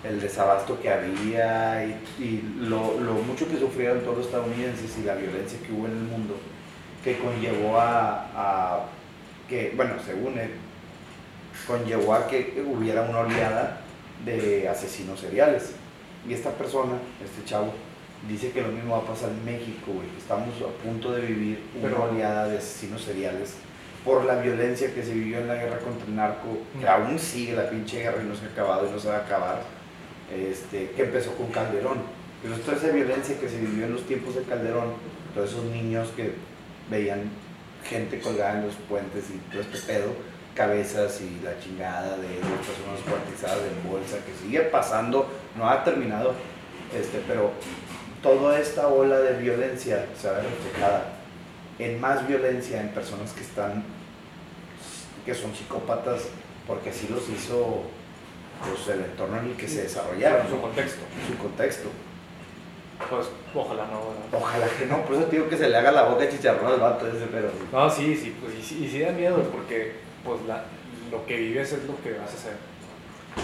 el desabasto que había y, y lo, lo mucho que sufrieron todos los estadounidenses y la violencia que hubo en el mundo, que conllevó a, a que, bueno, según él, conllevó a que hubiera una oleada de asesinos seriales. Y esta persona, este chavo, dice que lo mismo va a pasar en México, güey, que estamos a punto de vivir una Pero- oleada de asesinos seriales por la violencia que se vivió en la guerra contra el narco, que Mm. aún sigue la pinche guerra y no se ha acabado y no se va a acabar, este, que empezó con Calderón. Pero toda esa violencia que se vivió en los tiempos de Calderón, todos esos niños que veían gente colgada en los puentes y todo este pedo, cabezas y la chingada de las personas cuartizadas en bolsa, que sigue pasando, no ha terminado, este, pero toda esta ola de violencia se ve reflejada en más violencia en personas que están, que son psicópatas, porque así los hizo pues, el entorno en el que se desarrollaron, Su contexto. su contexto. Pues ojalá no. Ojalá que no, por eso te digo que se le haga la boca chicharrón al vato ese, pero No, sí, sí, pues y, sí- y sí da miedo porque pues la, lo que vives es lo que vas a hacer.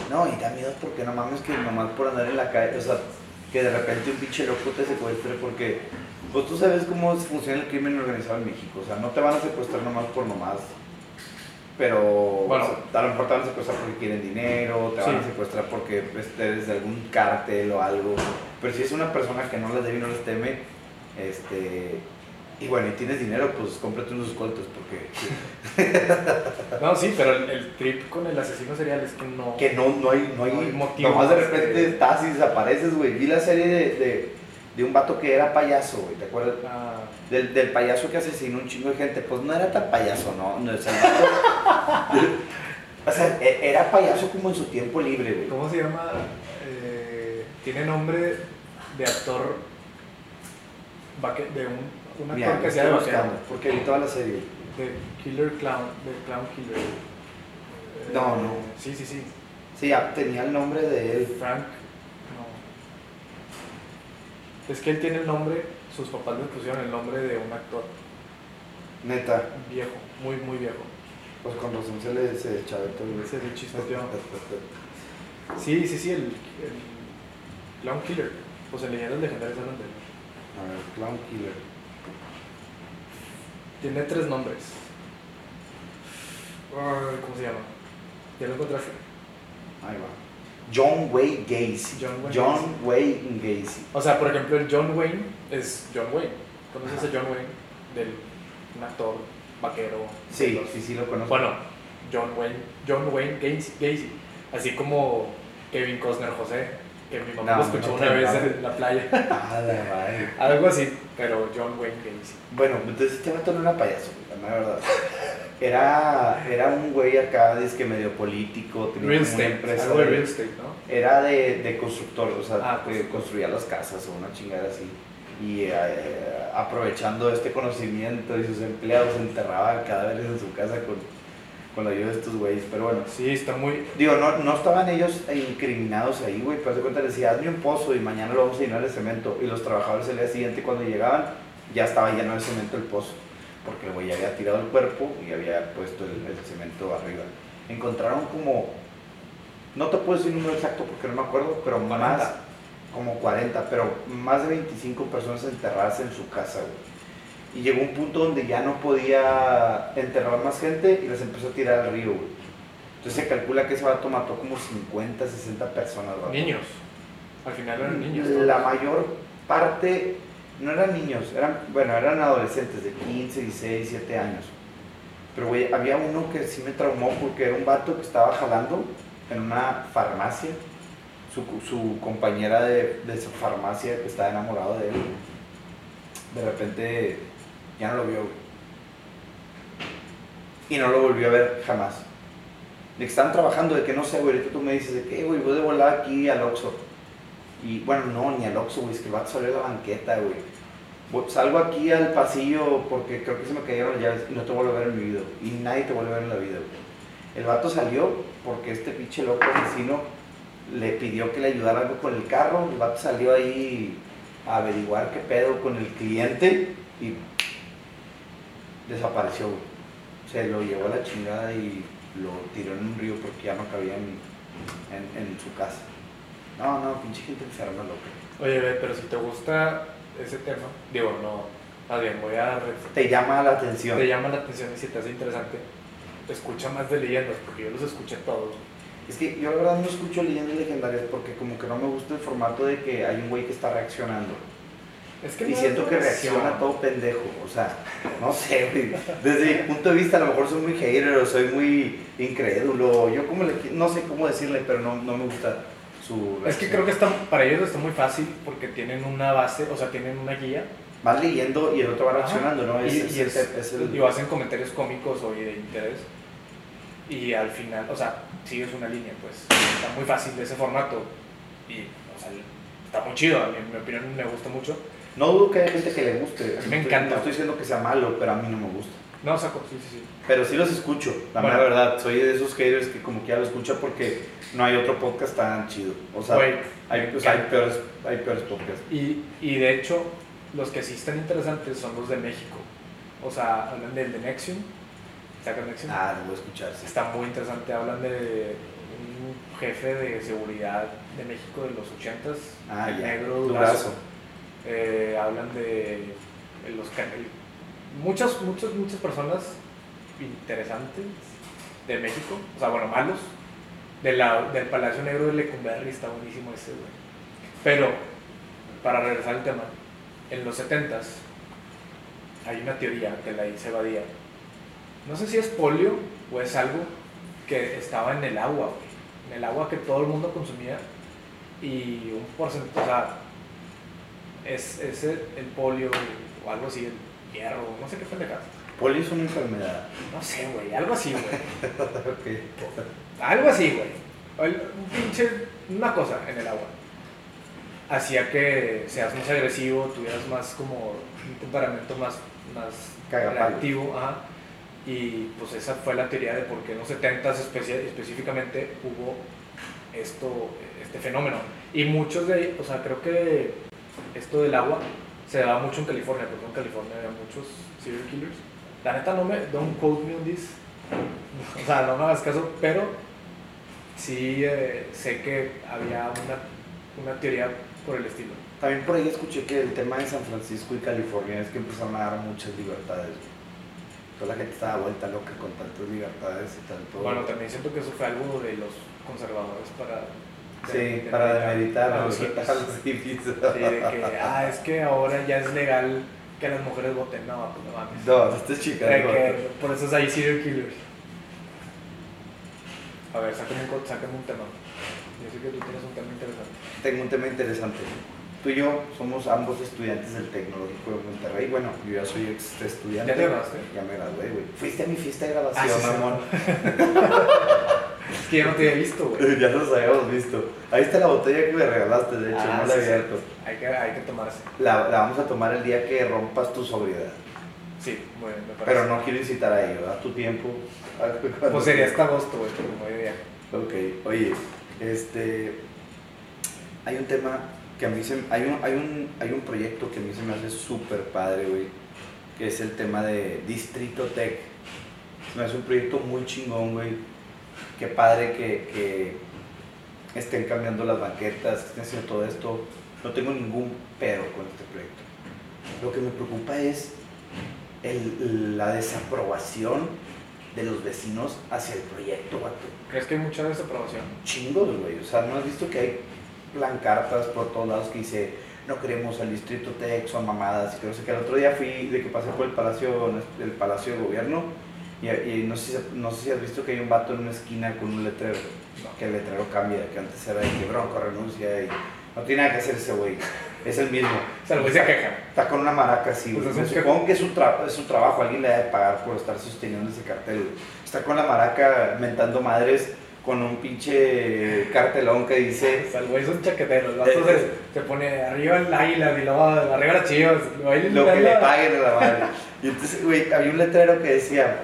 no, y da miedo porque no mames que nomás por andar en la calle, o sea, que de repente un pinche loco te secuestre porque, pues tú sabes cómo funciona el crimen organizado en México, o sea, no te van a secuestrar nomás por nomás, pero Bueno. o sea, a lo mejor te van a secuestrar porque quieren dinero, te van a secuestrar porque eres de algún cártel o algo, pero si es una persona que no les debe y no les teme, este... Y bueno, y tienes dinero, pues cómprate unos escoltos porque... *laughs* No, sí, pero el, el trip con el asesino serial es que no. Que no, no hay, no hay, No hay motivo Nomás de repente estás y desapareces, güey. Vi la serie de, de, de un vato que era payaso, güey. ¿Te acuerdas? Ah, Del, del payaso que asesinó un chingo de gente. Pues no era tan payaso, ¿no? no o sea, vato- *laughs* o sea, e- era payaso como en su tiempo libre, güey. ¿Cómo se llama? Eh, tiene nombre de actor de un, un actor Mira, que hacía de buscando, porque vi toda la serie. De Killer Clown, de Clown Killer. Eh, No, no. Sí, sí, sí. Sí, ya tenía el nombre de él. Frank, no. Es que él tiene el nombre, sus papás le pusieron el nombre de un actor Neta. viejo, muy, muy viejo. Pues con razón se le se chavetó. Se le chispoteó. *laughs* Sí, sí, sí, el, el Clown Killer. Pues en leyendas legendarias hablan de él. A ver, Clown Killer. Tiene tres nombres. Ay, ¿Cómo se llama? ¿Ya lo encontraste? Ahí va. John Wayne Gacy. John Wayne John Wayne Gacy. O sea, por ejemplo, el John Wayne es John Wayne. ¿Conoces a John Wayne? Del un actor vaquero. Sí, los- sí, sí lo conozco. Bueno, John Wayne, John Wayne Gacy, Gacy. Así como Kevin Costner José, que mi mamá No, lo escuchó no una vez en la playa. *laughs* Ah, la madre. *laughs* Algo así, pero John Wayne Gacy. Bueno, entonces este vato no era payaso, la verdad. Era, era un güey acá, que medio político, tenía Real como una estate, empresa. algo de de- real estate, ¿no? Era de, de constructor, o sea, Ah, que constructor. construía las casas o una chingada así. Y eh, aprovechando este conocimiento y sus empleados, enterraba cadáveres en su casa con, con la ayuda de estos güeyes. Pero bueno, Sí, está muy... digo, no, no estaban ellos incriminados ahí, güey, pero de cuenta les decía, hazme un pozo y mañana lo vamos a llenar de cemento. Y los trabajadores el día siguiente, cuando llegaban, ya estaba lleno de cemento el pozo, porque el güey había tirado el cuerpo y había puesto el, el cemento arriba. Encontraron como, no te puedo decir el número exacto porque no me acuerdo, pero más, 40. como 40, pero más de 25 personas enterradas en su casa, güey. Y llegó un punto donde ya no podía enterrar más gente y las empezó a tirar al río, güey. Entonces se calcula que ese vato mató como 50, 60 personas. Niños. Al final eran niños. La mayor parte no eran niños, eran, bueno, eran adolescentes de 15, 16, 17 años. Pero, güey, había uno que sí me traumó porque era un vato que estaba jalando en una farmacia. Su, su compañera de, de su farmacia que estaba enamorado de él. De repente ya no lo vio, güey. Y no lo volvió a ver jamás. De que estaban trabajando, de que no sé, güey, ahorita tú me dices de que, güey, voy de volar aquí al Oxxo. Y bueno, no, ni al Oxxo, güey, es que el vato salió de la banqueta, güey. Salgo aquí al pasillo porque creo que se me cayeron las llaves y no te vuelvo a ver en mi vida. Y nadie te vuelve a ver en la vida, güey. El vato salió porque este pinche loco asesino le pidió que le ayudara algo con el carro. El vato salió ahí a averiguar qué pedo con el cliente y desapareció. Se lo llevó a la chingada y lo tiró en un río porque ya no cabía en, en, en su casa. No, no, pinche gente enferma, loca. Oye, ve, pero si te gusta ese tema, digo, no, más bien, voy a... Te llama la atención. Te llama la atención y si te hace interesante, escucha más de leyendas, porque yo los escuché todos. Es que yo la verdad no escucho leyendas legendarias porque como que no me gusta el formato de que hay un güey que está reaccionando. Es que Y no siento que reacción. reacciona todo pendejo. O sea, no sé, güey. Desde mi punto de vista a lo mejor soy muy hater o soy muy incrédulo. Yo como le, no sé cómo decirle, pero no, no me gusta su Es que creo que está, para ellos está muy fácil porque tienen una base, o sea, tienen una guía Vas leyendo y el otro va Ajá. reaccionando, ¿no? Es, y, es- y es- el- y o hacen comentarios cómicos o de interés. Y al final, o sea, sigues una línea, pues está muy fácil de ese formato. Y, o sea, está muy chido, a mí, en mi opinión me gusta mucho. No dudo que haya gente que le guste. Me estoy- encanta. No estoy diciendo que sea malo, pero a mí no me gusta. No, saco, sí, sí, sí. Pero sí los escucho, la Bueno. mera verdad. Soy de esos haters que como quiera lo escucha porque no hay otro podcast tan chido. O sea, hay, sea, hay, peores, hay peores podcasts. Y, y de hecho, los que sí están interesantes son los de México. O sea, hablan del de Nexium. ¿Sacan Nexium? Ah, lo voy a escuchar, sí. Está muy interesante. Hablan de un jefe de seguridad de México de los 80s. Ah, ya. negro Durazo. Durazo. Eh, hablan de los muchas, muchas, muchas personas interesantes de México, o sea, bueno, malos, de la, del Palacio Negro de Lecumberri, está buenísimo ese. Pero, para regresar al tema, en los 70s hay una teoría que la dice Badía. No sé si es polio o es algo que estaba en el agua. En el agua que todo el mundo consumía y un porcentaje, es, es el, el polio o algo así, el hierro, no sé qué pendejada. Poli es una enfermedad. No sé, güey, algo así, güey. *laughs* Algo así, güey. Pinche, una cosa en el agua. Hacía que seas más agresivo, tuvieras más como un temperamento más, más reactivo. Ajá. Y pues esa fue la teoría de por qué en los 70 específicamente hubo esto, este fenómeno. Y muchos de, o sea, creo que esto del agua se daba mucho en California, porque en California había muchos serial killers. La neta no me, don't quote me on this, *laughs* o sea, no me hagas caso, pero sí eh, sé que había una, una teoría por el estilo. También por ahí escuché que el tema de San Francisco y California es que empezaron a dar muchas libertades. Toda la gente estaba vuelta loca con tantas libertades y tanto... Bueno, también siento que eso fue algo de los conservadores para... sí, de- para demeritar los hippies. Sí, de que, ah, es que ahora ya es legal que las mujeres voten. No, pues no mames. No, no estés De chicando. que por eso hay serial killers. A ver, sácame un, sácame un tema. Yo sé que tú tienes un tema interesante. Tengo un tema interesante. Tú y yo somos ambos estudiantes del Tecnológico de Monterrey. Bueno, yo ya soy ex estudiante. ¿Ya te graduaste? Ya me gradué, güey. Fuiste a mi fiesta de Ah, sí, sí. mamón. *laughs* Es que yo no te había visto, güey. *laughs* ya nos habíamos visto. Ahí está la botella que me regalaste, de hecho, Ah, no la sí, he abierto. Hay que, hay que tomarse. La, la vamos a tomar el día que rompas tu sobriedad. Sí, bien, me parece. Pero no quiero incitar a ello, a tu tiempo. *laughs* Pues sería hasta agosto, güey, de viaje. Ok, oye, este. Hay un tema que a mí se. Hay un, hay un, hay un proyecto que a mí se me hace súper padre, güey. Que es el tema de Distrito Tech. Se me hace un proyecto muy chingón, güey. Qué padre que, que estén cambiando las banquetas, que estén haciendo todo esto. No tengo ningún pero con este proyecto. Lo que me preocupa es el- la desaprobación de los vecinos hacia el proyecto, vato. ¿Crees que hay mucha desaprobación? Chingos, güey. O sea, ¿no has visto que hay plancartas por todos lados que dice no queremos al distrito Tech, son mamadas y que no sé qué. El otro día fui de que pasé por el palacio, el palacio de gobierno y, y no, sé, no sé si has visto que hay un vato en una esquina con un letrero. Que el letrero cambia, que antes era de que bronco renuncia y no tiene nada que hacer ese güey. Es el mismo. O sea, el güey se queja. Está con una maraca así, güey. Pues supongo que es un, tra- es un trabajo, alguien le debe pagar por estar sosteniendo ese cartel. Está con la maraca mentando madres con un pinche cartelón que O dice... sea, el güey es un chaquetero. El vato Eh, se, se pone arriba el águila y luego arriba las chivas. Lo, que le paguen a la madre. Y entonces, güey, había un letrero que decía,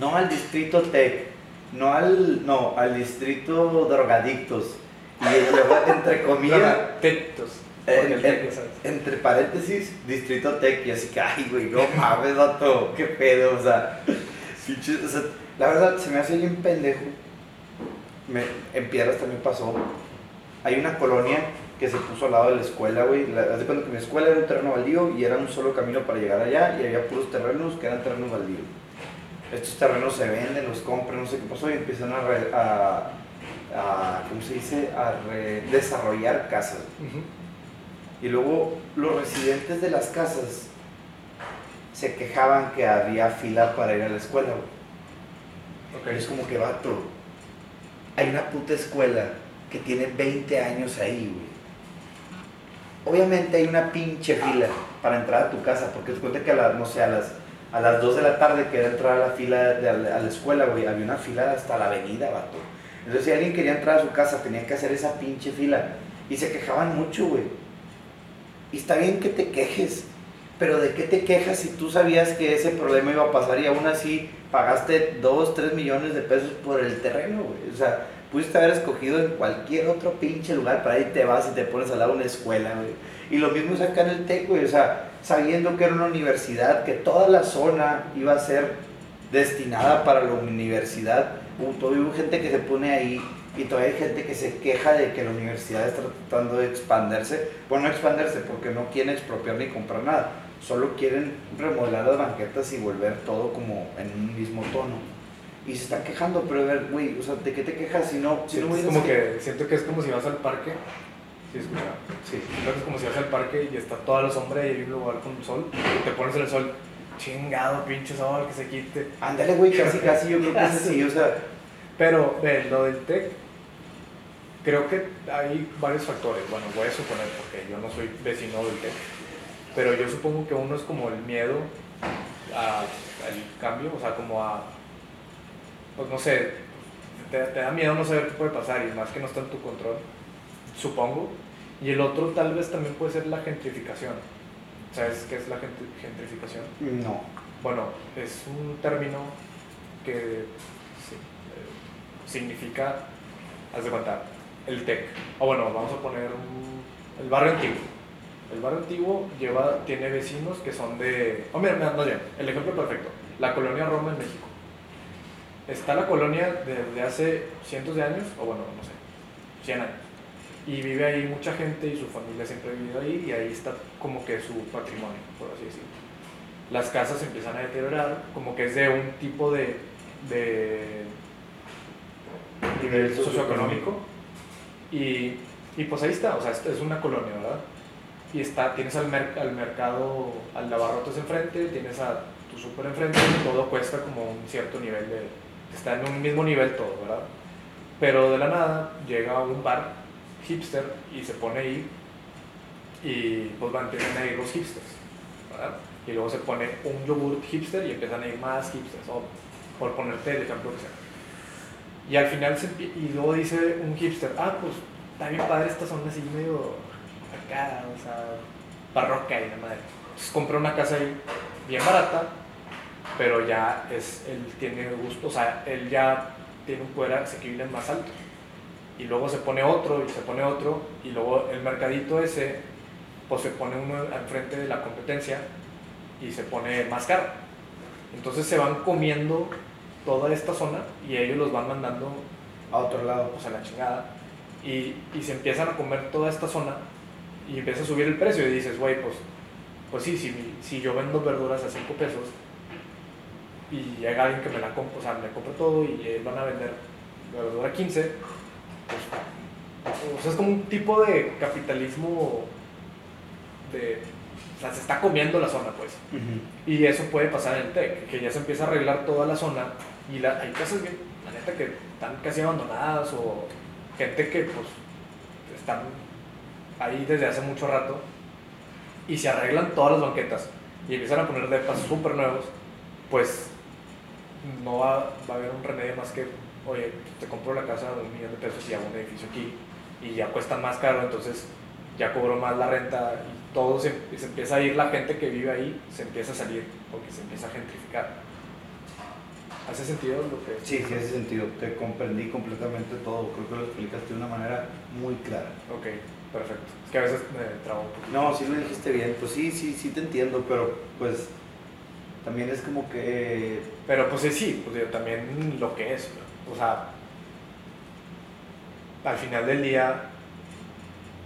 no al distrito Tech, no al, no, al distrito drogadictos. Y luego, *laughs* entre comillas, Drogadictos. Ya sabes. entre paréntesis, Distrito Tech, y así que, ay, güey, no mames, vato, qué pedo, o sea, o sea, la verdad, se me hace bien pendejo. Me, en Piedras también pasó. Hay una colonia que se puso al lado de la escuela, güey. que mi escuela era un terreno baldío y era un solo camino para llegar allá y había puros terrenos que eran terrenos baldíos. Estos terrenos se venden, los compran, no sé qué pasó y empiezan a, re- a, a ¿cómo se dice? A re- desarrollar casas. Y luego los residentes de las casas se quejaban que había fila para ir a la escuela. güey. Ok. Es como que vato. Hay una puta escuela que tiene 20 años ahí, güey. Obviamente hay una pinche fila para entrar a tu casa, porque te cuenta que a las, no sé, a las, a las 2 de la tarde que era entrar a la fila de, a la escuela, güey, había una fila hasta la avenida, vato. Entonces si alguien quería entrar a su casa tenía que hacer esa pinche fila. Y se quejaban mucho, güey. Y está bien que te quejes, pero ¿de qué te quejas si tú sabías que ese problema iba a pasar y aún así pagaste 2, 3 millones de pesos por el terreno, güey? O sea, pudiste haber escogido en cualquier otro pinche lugar, para ahí te vas y te pones al lado de una escuela. Y lo mismo es acá en el TEC, güey, o sea, sabiendo que era una universidad, que toda la zona iba a ser destinada para la universidad, todavía hubo gente que se pone ahí y todavía hay gente que se queja de que la universidad está tratando de expandirse, bueno, no expandirse porque no quieren expropiar ni comprar nada, solo quieren remodelar las banquetas y volver todo como en un mismo tono. Y se están quejando, pero a ver, güey, o sea, ¿de qué te quejas si no? Si no es como que... siento que es como si vas al parque. Sí, escucha. Sí. Es como si vas al parque y está toda la sombra y hay un lugar con sol. Y te pones en el sol. Chingado, pinche sol, que se quite. Ándale, güey, casi, casi yo creo que es así, o sea. Pero, ve, lo del tech, creo que hay varios factores. Bueno, voy a suponer, porque yo no soy vecino del tech pero yo supongo que uno es como el miedo al cambio, o sea, como a, pues no sé, te, da miedo no saber qué puede pasar y más que no está en tu control, supongo. Y el otro tal vez también puede ser la gentrificación. ¿Sabes qué es la gentrificación? No. Bueno, es un término que eh, significa, haz de cuenta, el TEC. O bueno, vamos a poner el barrio antiguo el barrio antiguo lleva, tiene vecinos que son de... Oh, mira, no, bien, el ejemplo perfecto. La colonia Roma en México. Está la colonia desde hace cientos de años, o bueno, no sé, 100 años. Y vive ahí mucha gente y su familia siempre ha vivido ahí y ahí está como que su patrimonio, por así decirlo. Las casas empiezan a deteriorar, como que es de un tipo de, de nivel socioeconómico. Y, y pues ahí está, o sea, es una colonia, ¿verdad? Y está, tienes al, al mercado, al enfrente, tienes a tu súper enfrente y todo cuesta como un cierto nivel de, está en un mismo nivel todo, ¿verdad? Pero de la nada llega un bar hipster y se pone ahí y pues van a ir los hipsters, ¿verdad? Y luego se pone un yogurt hipster y empiezan a ir más hipsters, o por ponerte el ejemplo que sea. Y al final, se, y luego dice un hipster, ah, pues está bien padre esta zona así medio acá, o sea, barroca y la madre. Entonces compré una casa ahí bien barata, pero ya es, él tiene gusto, o sea, él ya tiene un poder asequible más alto. Y luego se pone otro y se pone otro, y luego el mercadito ese, pues se pone uno al frente de la competencia y se pone más caro. Entonces se van comiendo toda esta zona y ellos los van mandando a otro lado, pues a la chingada. Y, y se empiezan a comer toda esta zona y empieza a subir el precio y dices, güey, pues, pues sí, si, si yo vendo verduras a 5 pesos y llega alguien que me la compra, o sea, me compra todo y van a vender la verdura a 15, pues, o sea, es como un tipo de capitalismo de, o sea, se está comiendo la zona, pues. Y eso puede pasar en el TEC, que ya se empieza a arreglar toda la zona y la, hay casas, la neta, que están casi abandonadas o gente que, pues, están ahí desde hace mucho rato y se arreglan todas las banquetas y empiezan a poner depas súper nuevos, pues no va, va, a haber un remedio más que, oye, te compro la casa de un millón de pesos y hago un edificio aquí y ya cuesta más caro, entonces ya cobro más la renta y todo se, se empieza a ir, la gente que vive ahí se empieza a salir porque se empieza a gentrificar. ¿Hace sentido lo que.? Sí, sí, hace sentido. Te comprendí completamente todo. Creo que lo explicaste de una manera muy clara. Ok. Perfecto. Es que a veces me trabo un poquito. No, sí lo dijiste bien. Pues sí, sí, sí te entiendo, pero pues también es como que... Pero pues sí, pues yo también lo que es. O sea, al final del día,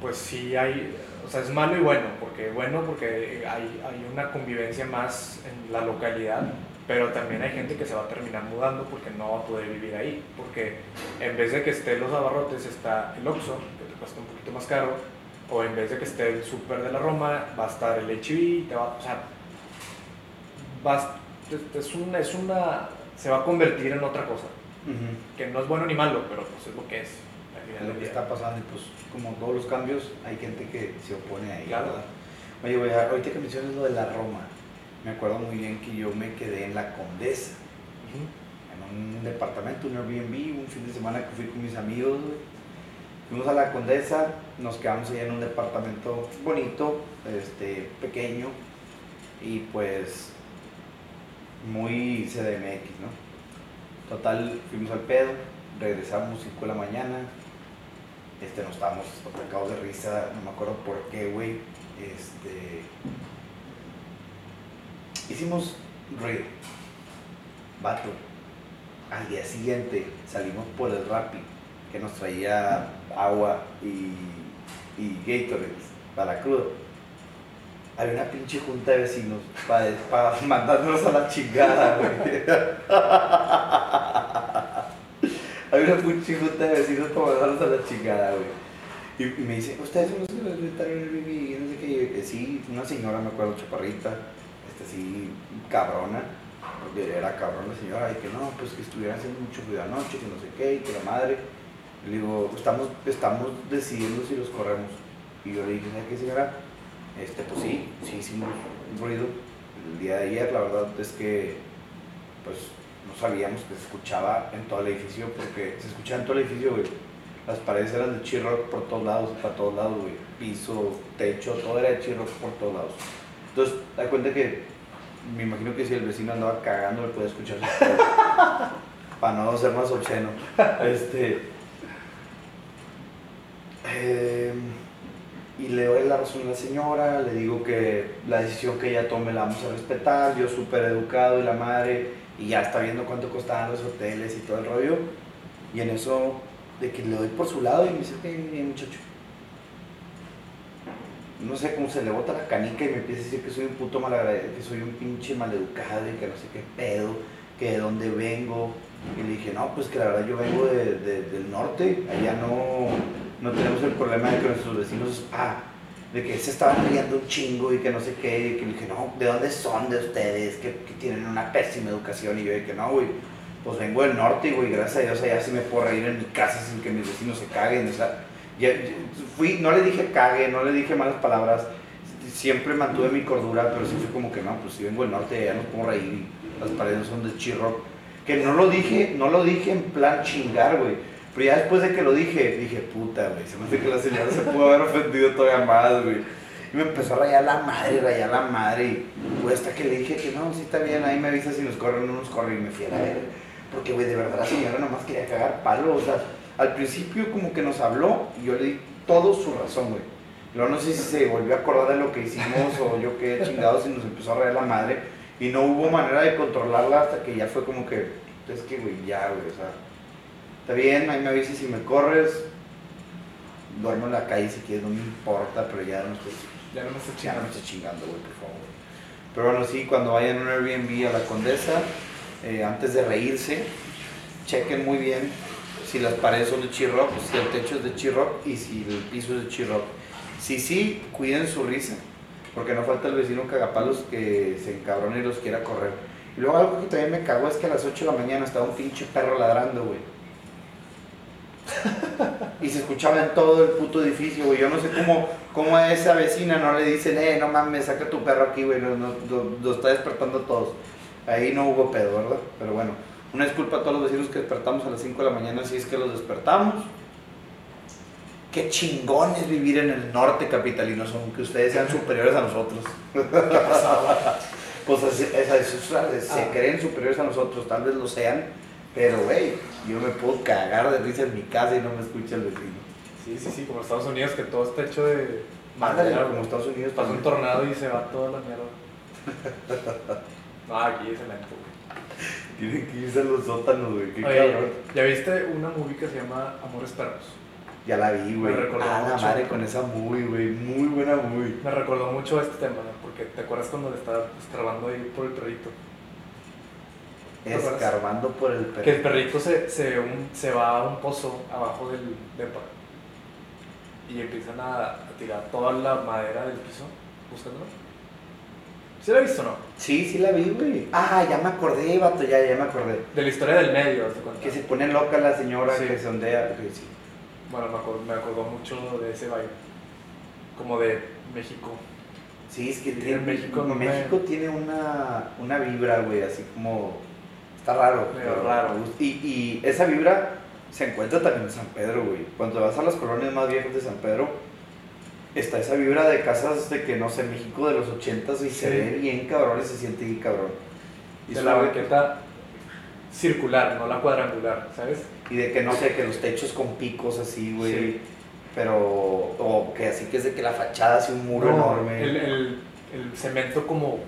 pues sí hay... O sea, es malo y bueno, porque bueno porque hay, hay una convivencia más en la localidad, pero también hay gente que se va a terminar mudando porque no va a poder vivir ahí, porque en vez de que esté los abarrotes está el Oxxo, cuesta un poquito más caro, o en vez de que esté el super de la Roma, va a estar el HIV, te va, o sea, es, una, es una, se va a convertir en otra cosa, que no es bueno ni malo, pero pues es lo que es. Es lo que está pasando y pues como todos los cambios hay gente que se opone ahí. Claro. Oye, voy a, ahorita que mencionas lo de la Roma, me acuerdo muy bien que yo me quedé en la Condesa, en un departamento, un Airbnb, un fin de semana que fui con mis amigos, Fuimos a la Condesa, nos quedamos ahí en un departamento bonito, este, pequeño, y pues muy CDMX, ¿no? Total, fuimos al pedo, regresamos 5 de la mañana, este, nos estábamos atacados de risa, no me acuerdo por qué, güey, este, hicimos ruido, vato, al día siguiente salimos por el Rappi, que nos traía agua y, y Gatorade para la cruda. Había una pinche junta de vecinos para, para mandarnos a la chingada, güey. *laughs* Había una pinche junta de vecinos para mandarnos a la chingada, güey. Y, me dice, ¿ustedes son los que en el BB? Y no sé qué. Que sí, una señora, me acuerdo, chaparrita, este, sí, cabrona porque era cabrón la señora, y que no, pues que estuvieran haciendo mucho ruido anoche, que no sé qué, y que la madre. Le digo, estamos, estamos decidiendo si los corremos. Y yo le dije, ¿sabes qué señora? Este, pues sí, sí hicimos un ruido. El día de ayer, la verdad es que, pues, no sabíamos que se escuchaba en todo el edificio, porque se escuchaba en todo el edificio, güey. Las paredes eran de chirro por todos lados, para todos lados, güey. Piso, techo, todo era de chirro por todos lados. Entonces, da cuenta que me imagino que si el vecino andaba cagando, le puede escuchar sus. *laughs* Para no ser más obsceno. Este. Eh, y le doy la razón a la señora, le digo que la decisión que ella tome la vamos a respetar, yo súper educado y la madre, y ya está viendo cuánto costaban los hoteles y todo el rollo. Y en eso, de que le doy por su lado y me dice, bien muchacho. No sé cómo se le bota la canica y me empieza a decir que soy un puto malagradecido, que soy un pinche maleducado y que no sé qué pedo, que de dónde vengo. Y le dije, no, pues que la verdad yo vengo de- de- del norte, allá no, no tenemos el problema de que nuestros vecinos, ah, de que se estaban riendo un chingo y que no sé qué, y que dije, no, ¿de dónde son de ustedes? Que, que tienen una pésima educación. Y yo dije, no, güey, pues vengo del norte güey, gracias a Dios allá sí me puedo reír en mi casa sin que mis vecinos se caguen. O sea, ya- fui, no le dije cague, no le dije malas palabras, siempre mantuve mi cordura, pero sí fue como que no, pues si vengo del norte ya no puedo reír y las paredes son de chirro. Que no lo dije, no lo dije en plan chingar, güey. Pero ya después de que lo dije, dije, puta, güey, se me hace que la señora se pudo haber ofendido todavía más, güey. Y me empezó a rayar la madre, rayar la madre. Y güey, hasta que le dije que no, sí está bien, ahí me avisa si nos corren o no nos corren. Y me fui a la. Porque, güey, de verdad la señora nomás quería cagar palo. O sea, al principio como que nos habló y yo le di todo su razón, güey. Luego no sé si se volvió a acordar de lo que hicimos o yo qué chingados y nos empezó a rayar la madre. Y no hubo manera de controlarla hasta que ya fue como que, es que, güey, ya, güey, o sea, está bien, ahí me avisas si me corres. Duermo en la calle si quieres, no me importa, pero ya no estoy Ya no me estoy ya no chingando. estés chingando, güey, por favor. Pero bueno, sí, cuando vayan a un Airbnb a la Condesa, eh, antes de reírse, chequen muy bien si las paredes son de chirrock, si el techo es de chirrock y si el piso es de chirrock. Si sí, cuiden su risa, porque no falta el vecino cagapalos que se encabrone y los quiera correr. Y luego algo que también me cagó es que a las 8 de la mañana estaba un pinche perro ladrando, güey. *laughs* Y se escuchaba en todo el puto edificio, güey. Yo no sé cómo, cómo a esa vecina no le dicen, eh, no mames, saca tu perro aquí, güey. Nos- nos- nos está despertando a todos. Ahí no hubo pedo, ¿verdad? Pero bueno, una disculpa a todos los vecinos que despertamos a las 5 de la mañana, si es que los despertamos. Qué chingón es vivir en el norte capitalinos, aunque ustedes sean superiores a nosotros. *laughs* pues así- es- es- es- se Ah. creen superiores a nosotros, tal vez lo sean, pero güey, yo me puedo cagar de risa en mi casa y no me escucha el vecino. Sí, sí, sí, como Estados Unidos, que todo está hecho de Mándale, como. Estados Unidos Pasa un tornado y se va toda la mierda. *laughs* No, aquí es el lento, güey. Tienen que irse a los sótanos, güey. Qué Oye, cabrón. ¿ya viste una movie que se llama Amores Perros? Ya la vi, güey. Me recordó Ah, la mucho. madre con esa muy, güey. Muy buena muy. Me recordó mucho este tema, ¿no? porque te acuerdas cuando le estaba escarbando ahí por el perrito. Escarbando por el Que el perrito se, se, un- se va a un pozo abajo del depa y empiezan a, a tirar toda la madera del piso buscándolo. ¿Sí la has visto o no? Sí, sí la vi, güey. Ah, ya me acordé, vato, ya, ya me acordé. De la historia del medio. Que se pone loca la señora Sí. que se ondea. que sí. Bueno, me acordó, me acordó mucho de ese baile. Como de México. Sí, es que tiene, en México me- México tiene una, una vibra, güey, así como... Está raro. Pero raro. Y, y esa vibra se encuentra también en San Pedro, güey. Cuando vas a las colonias más viejas de San Pedro, está esa vibra de casas de que, no sé, México de los 80 y se ve bien cabrón y se siente bien cabrón. Y, de es la banqueta circular, no la cuadrangular, ¿sabes? y de que, no sé, que los techos con picos así, güey. Sí. Pero, o que así que es de que la fachada hace un muro No, enorme. El, el, el cemento como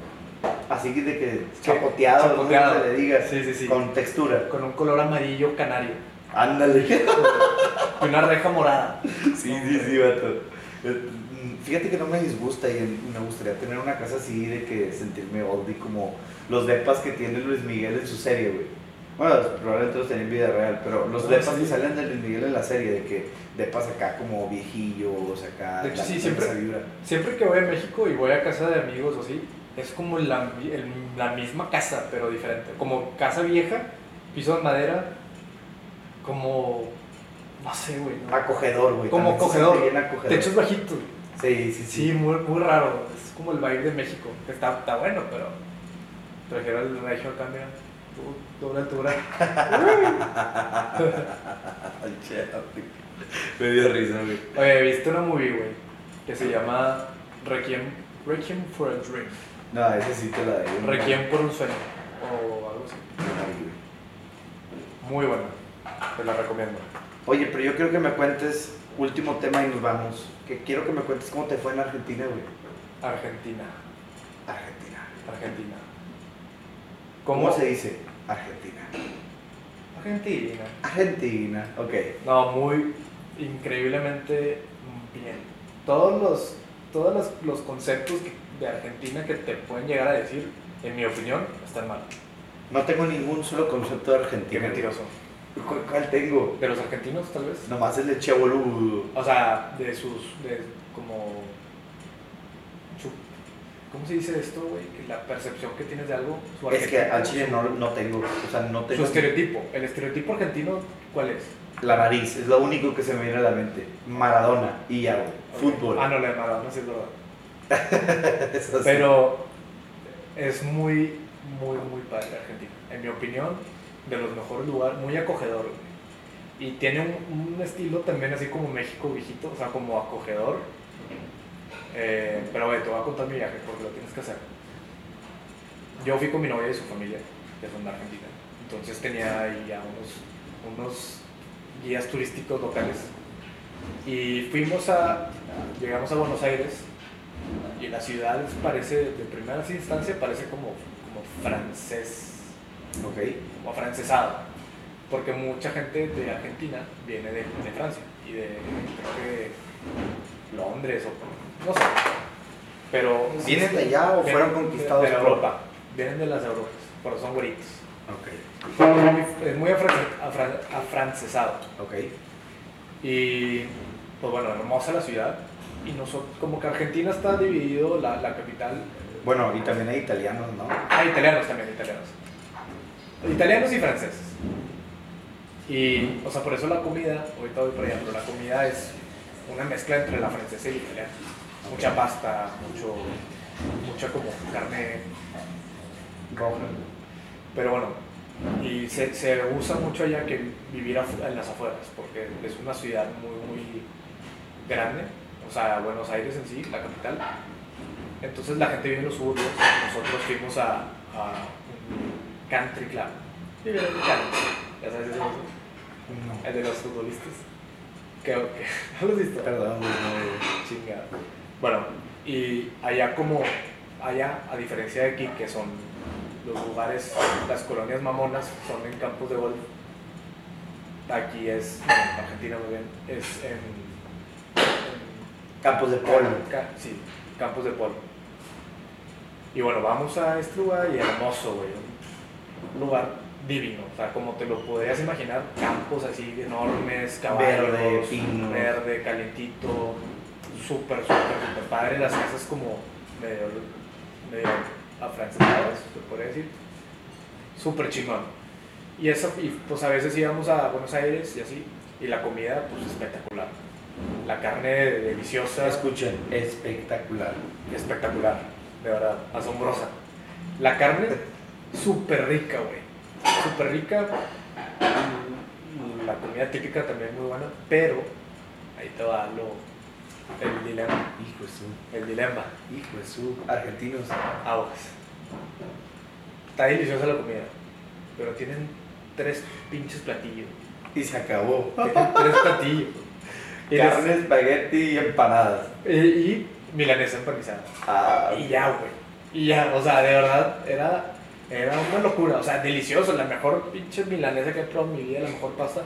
Así que de que chapoteado, no chapoteado. cómo se le diga, Sí, sí, sí. con textura. con un color amarillo canario Ándale. *laughs* y una reja morada. Sí, sí, sí, vato. Eh, mm, Fíjate que no me disgusta y me gustaría tener una casa así de que sentirme oldie como los depas que tiene Luis Miguel en su serie, güey. Bueno, probablemente los tenía en vida real, pero los Ah, depas que salen de Luis Miguel en la serie, de que depas acá como viejillos, acá. De hecho, sí, siempre-. Siempre que voy a México y voy a casa de amigos o así, es como la, el- la misma casa, pero diferente. Como casa vieja, piso de madera, como. No sé, güey. ¿no? Acogedor, güey. Como acogedor. Techos bajitos. Sí, sí, sí. Sí, muy, muy raro. Es como el vibe de México. que Está, está bueno, pero. Prefiero el regio acá, mira. du- Doble altura. Ay, *laughs* che, Me dio risa, güey. Oye, viste una movie, güey, que se llama Requiem, Requiem for a Dream. No, ese sí te la doy. Requiem por un sueño. O algo así. Muy buena. Te la recomiendo. Oye, pero yo quiero que me cuentes, último tema y nos vamos. Que quiero que me cuentes cómo te fue en Argentina, güey. Argentina. Argentina. Argentina. ¿Cómo, se dice? Argentina. Argentina. Argentina, ok. No, muy increíblemente bien. Todos los, todos los, los conceptos que- de Argentina que te pueden llegar a decir, en mi opinión, están mal. No tengo ningún solo concepto de Qué Argentina. mentiroso. ¿Cuál, cuál tengo? De los argentinos, tal vez. Nomás el de Che boludo. O sea, de sus. de como. ¿Cómo se dice esto, güey? Que la percepción que tienes de algo. Su Es que al chile no, no tengo, o sea, no Su estereotipo. El estereotipo argentino, ¿cuál es? La nariz, es lo único que se me viene a la mente. Maradona y ya, güey. Fútbol. Ah, no, la de Maradona, sí es verdad. *laughs* Sí. Pero es muy, muy, muy padre Argentina. En mi opinión, de los mejores lugares, muy acogedor. Y tiene un, un estilo también así como México viejito, o sea, como acogedor. Eh, pero güey, te voy a contar mi viaje porque lo tienes que hacer. Yo fui con mi novia y su familia, que son de Argentina. Entonces tenía ahí ya unos, unos guías turísticos locales. Y fuimos a, llegamos a Buenos Aires y la ciudad parece, de primera instancia, parece como, como francés, Ok. como francesado. Porque mucha gente de Argentina viene de, de Francia y de, creo que, Londres o no sé. Pero. ¿Vienen de allá o fueron de- conquistados De, por- Europa. Vienen de las Europas, pero son güeritos. Ok. Es muy, es muy afran- afran- afrancesado. Ok. Y pues bueno, hermosa la ciudad. Y nosotros, como que Argentina está dividido, la, la capital. Bueno, y también hay italianos, ¿no? Ah, italianos también, italianos. Italianos y franceses. Y, o sea, por eso la comida, ahorita voy para allá, pero la comida es una mezcla entre la francesa y la italiana. Mucha pasta, mucho, mucha como carne roja. Pero bueno, y se, se usa mucho allá que vivir en las afueras, porque es una ciudad muy, muy grande, o sea, Buenos Aires en sí, la capital. Entonces la gente vive en los suburbios, nosotros fuimos a, a un country club. Ya sabes eso, No. el de los futbolistas. Que, que, *laughs* ¿No lo has visto? Perdón, no, Chingada. Bueno, y allá como, allá, a diferencia de aquí, que son los lugares, las colonias mamonas, son en campos de golf. Aquí es, bueno, Argentina muy bien, es en Campos de polo. Ca- sí, campos de polo. Y bueno, vamos a este lugar y hermoso, güey. Un lugar divino, o sea, como te lo podrías imaginar, campos así enormes, caballos, Verde, pino. verde, calientito, súper, súper, súper padre. Las casas como medio, medio afrancesadas, se podría decir. Súper chingón. Y eso, y pues a veces íbamos a Buenos Aires y así, y la comida, pues espectacular. La carne deliciosa, Escuchen, espectacular. espectacular, de verdad, asombrosa. La carne, súper rica, güey. Súper rica. la comida típica también muy buena, pero ahí te va lo, el dilema. Hijo de su, El dilema. hijo de su, argentinos. Aguas. Está deliciosa la comida, pero tienen tres pinches platillos. Y se acabó. Tienen tres platillos. Y, les- Carne, espagueti y empanadas. y, y milanesa empanizada. Ah, Y ya, güey. Y ya, o sea, de verdad, era, era una locura. O sea, delicioso, la mejor pinche milanesa que he probado en mi vida, la mejor pasta.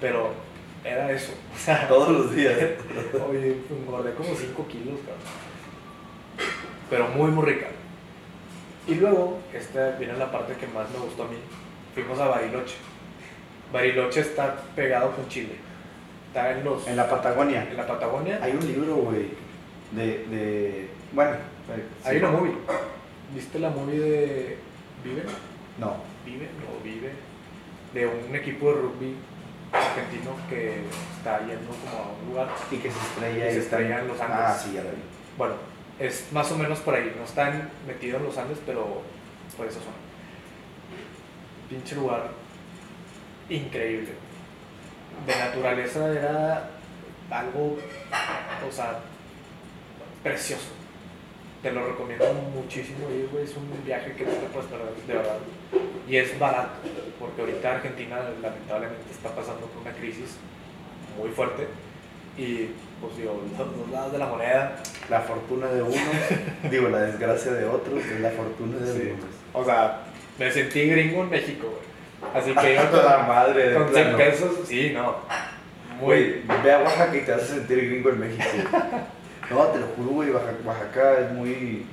Pero era eso. *laughs* O sea, todos los días. *laughs* Oye, engordé como 5 kilos, cabrón. Pero muy, muy rica. Y luego, esta viene la parte que más me gustó a mí. Fuimos a Bariloche. Bariloche está pegado con Chile. Está en los... En la Patagonia. en la Patagonia. Hay un libro, güey, de, de... Bueno. Hay sí. una movie. ¿Viste la movie de Vive? No. Vive, no Vive. De un equipo de rugby argentino que está yendo como a un lugar. Y que se estrella Y se estrella en los Andes. Ah, sí, ya lo vi. Bueno, es más o menos por ahí. No están metidos en los Andes, pero por esa zona. Pinche lugar increíble. De naturaleza era algo, o sea, precioso. Te lo recomiendo muchísimo ir, güey. Es un viaje que no te puedes perder, de verdad. Y es barato, porque ahorita Argentina lamentablemente está pasando por una crisis muy fuerte. Y, pues digo, los dos lados de la moneda La fortuna de unos, *laughs* digo, la desgracia de otros, es la fortuna de Sí. unos. O sea, me sentí gringo en México, güey. Así que *laughs* yo la madre de con 100 plano. pesos, sí, no. Muy. Güey, ve a Oaxaca y te vas a sentir gringo en México. *laughs* No, te lo juro, güey, Oaxaca, Oaxaca es muy...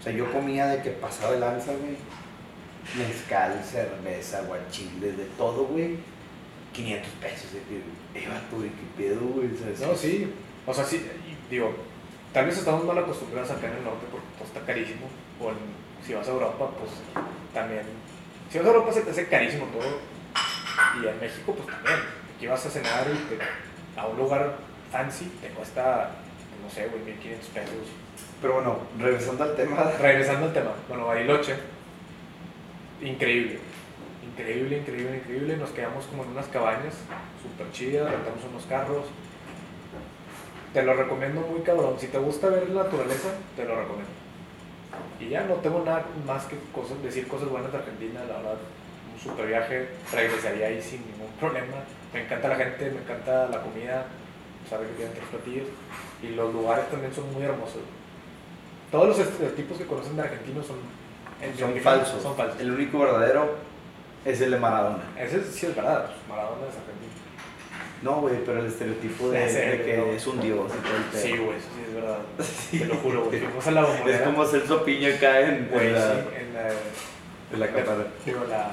O sea, yo comía de que pasaba de lanza, güey. Mezcal, cerveza, guachiles, de todo, güey. 500 pesos. de que, eh, vato, güey, qué pedo, güey. No, sí. O sea, sí, digo, tal vez estamos mal acostumbrados acá en el norte porque todo está carísimo. O en- si vas a Europa, pues también. Si vas a Europa se te hace carísimo todo. Y en México, pues también. Aquí vas a cenar y te- a un lugar fancy te cuesta, no sé, güey, 1500 pesos. Pero bueno, regresando al tema. Regresando al tema, bueno, Bariloche, increíble, increíble, increíble, increíble. Nos quedamos como en unas cabañas, súper chidas, rentamos unos carros. Te lo recomiendo muy cabrón. Si te gusta ver la naturaleza, te lo recomiendo. Y ya no tengo nada más que cosas, decir cosas buenas de Argentina, la verdad. Un super viaje, regresaría ahí sin ningún *laughs* problema. Me encanta la gente, me encanta la comida, sabe que tienen tres platillos. Y los lugares también son muy hermosos. Todos los estereotipos que conocen de argentinos son, falsos. Son falsos. El único verdadero es el de Maradona. Ese sí es verdad, pues, Maradona es argentino. No, güey, pero el estereotipo *laughs* de, que es un dios y todo el pedo. Sí, güey, eso sí es verdad. Sí. *laughs* Te lo juro, güey. Fuimos a la bombonera. Es como Celso Piña acá en, Güey, en la, sí, en la... en la cámara. Digo, la...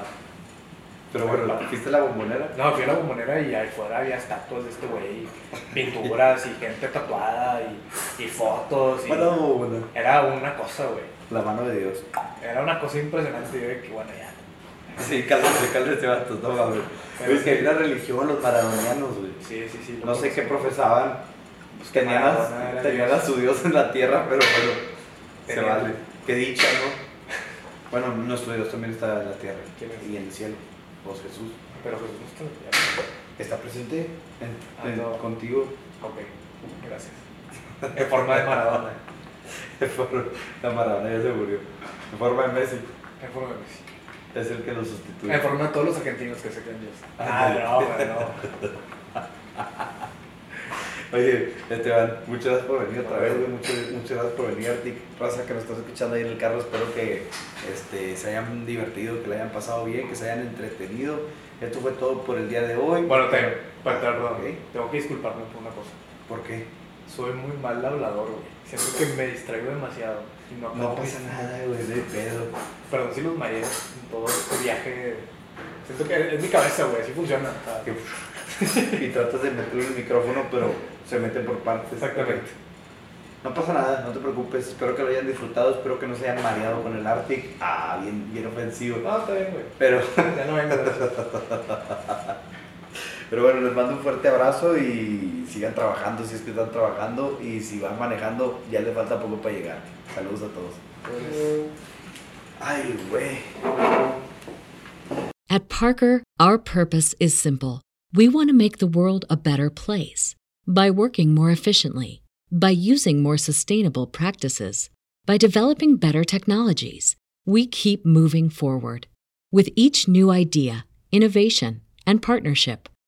Pero bueno, ¿la ¿fuiste a la bombonera? No, fui a la bombonera y ahí fuera había estatuas de este güey, pinturas y gente tatuada y, y fotos. Y... Bueno, bombonera. Era una cosa, güey. La mano de Dios. Era una cosa impresionante. Yo de que, bueno, ya. Sí, cálmate, cálmate, vatos, no mames. Es que una religión, los maradonianos, güey. Sí, sí, sí. No sé qué profesaban. Pues Tenían, Maradona a, tenían a su Dios en la tierra, pero bueno, se vale. Qué dicha, ¿no? *laughs* Bueno, nuestro Dios también está en la tierra y en el cielo. Vos Jesús. Pero Jesús no está ¿Está presente en- Ah, en- no. contigo? Ok, gracias. En forma de Maradona. *laughs* La Maradona ya se murió. En forma de Messi. En forma de Messi. Es el que lo sustituye. En forma de todos los argentinos que se creen Dios. Ah, Ah, no, no. *laughs* Oye, Esteban, muchas gracias por venir otra vez, güey. Muchas, muchas gracias por venir, Artic. Raza que nos estás escuchando ahí en el carro. Espero que este, se hayan divertido, que le hayan pasado bien, que se hayan entretenido. Esto fue todo por el día de hoy. Bueno, te, entrar, perdón, Ok. tengo que disculparme por una cosa. ¿Por qué? Soy muy mal hablador, güey. Siento que me distraigo demasiado. Y no, pasa nada, güey, hay pedo. Perdón si los mareé en todo este viaje. Siento que es mi cabeza, güey, así funciona. *laughs* y tratas de meterlo en el micrófono, pero se mete por partes. Exactamente. No pasa nada, no te preocupes. Espero que lo hayan disfrutado. Espero que no se hayan mareado con el Arctic. Ah, bien, bien ofensivo. No, está bien, güey. Pero, Ya no vengo. *laughs* pero bueno, les mando un fuerte abrazo y sigan trabajando si es que están trabajando. Y si van manejando, ya les falta poco para llegar. Saludos a todos. Ay, güey. At Parker, our purpose is simple. We want to make the world a better place by working more efficiently, by using more sustainable practices, by developing better technologies. We keep moving forward. With each new idea, innovation, and partnership,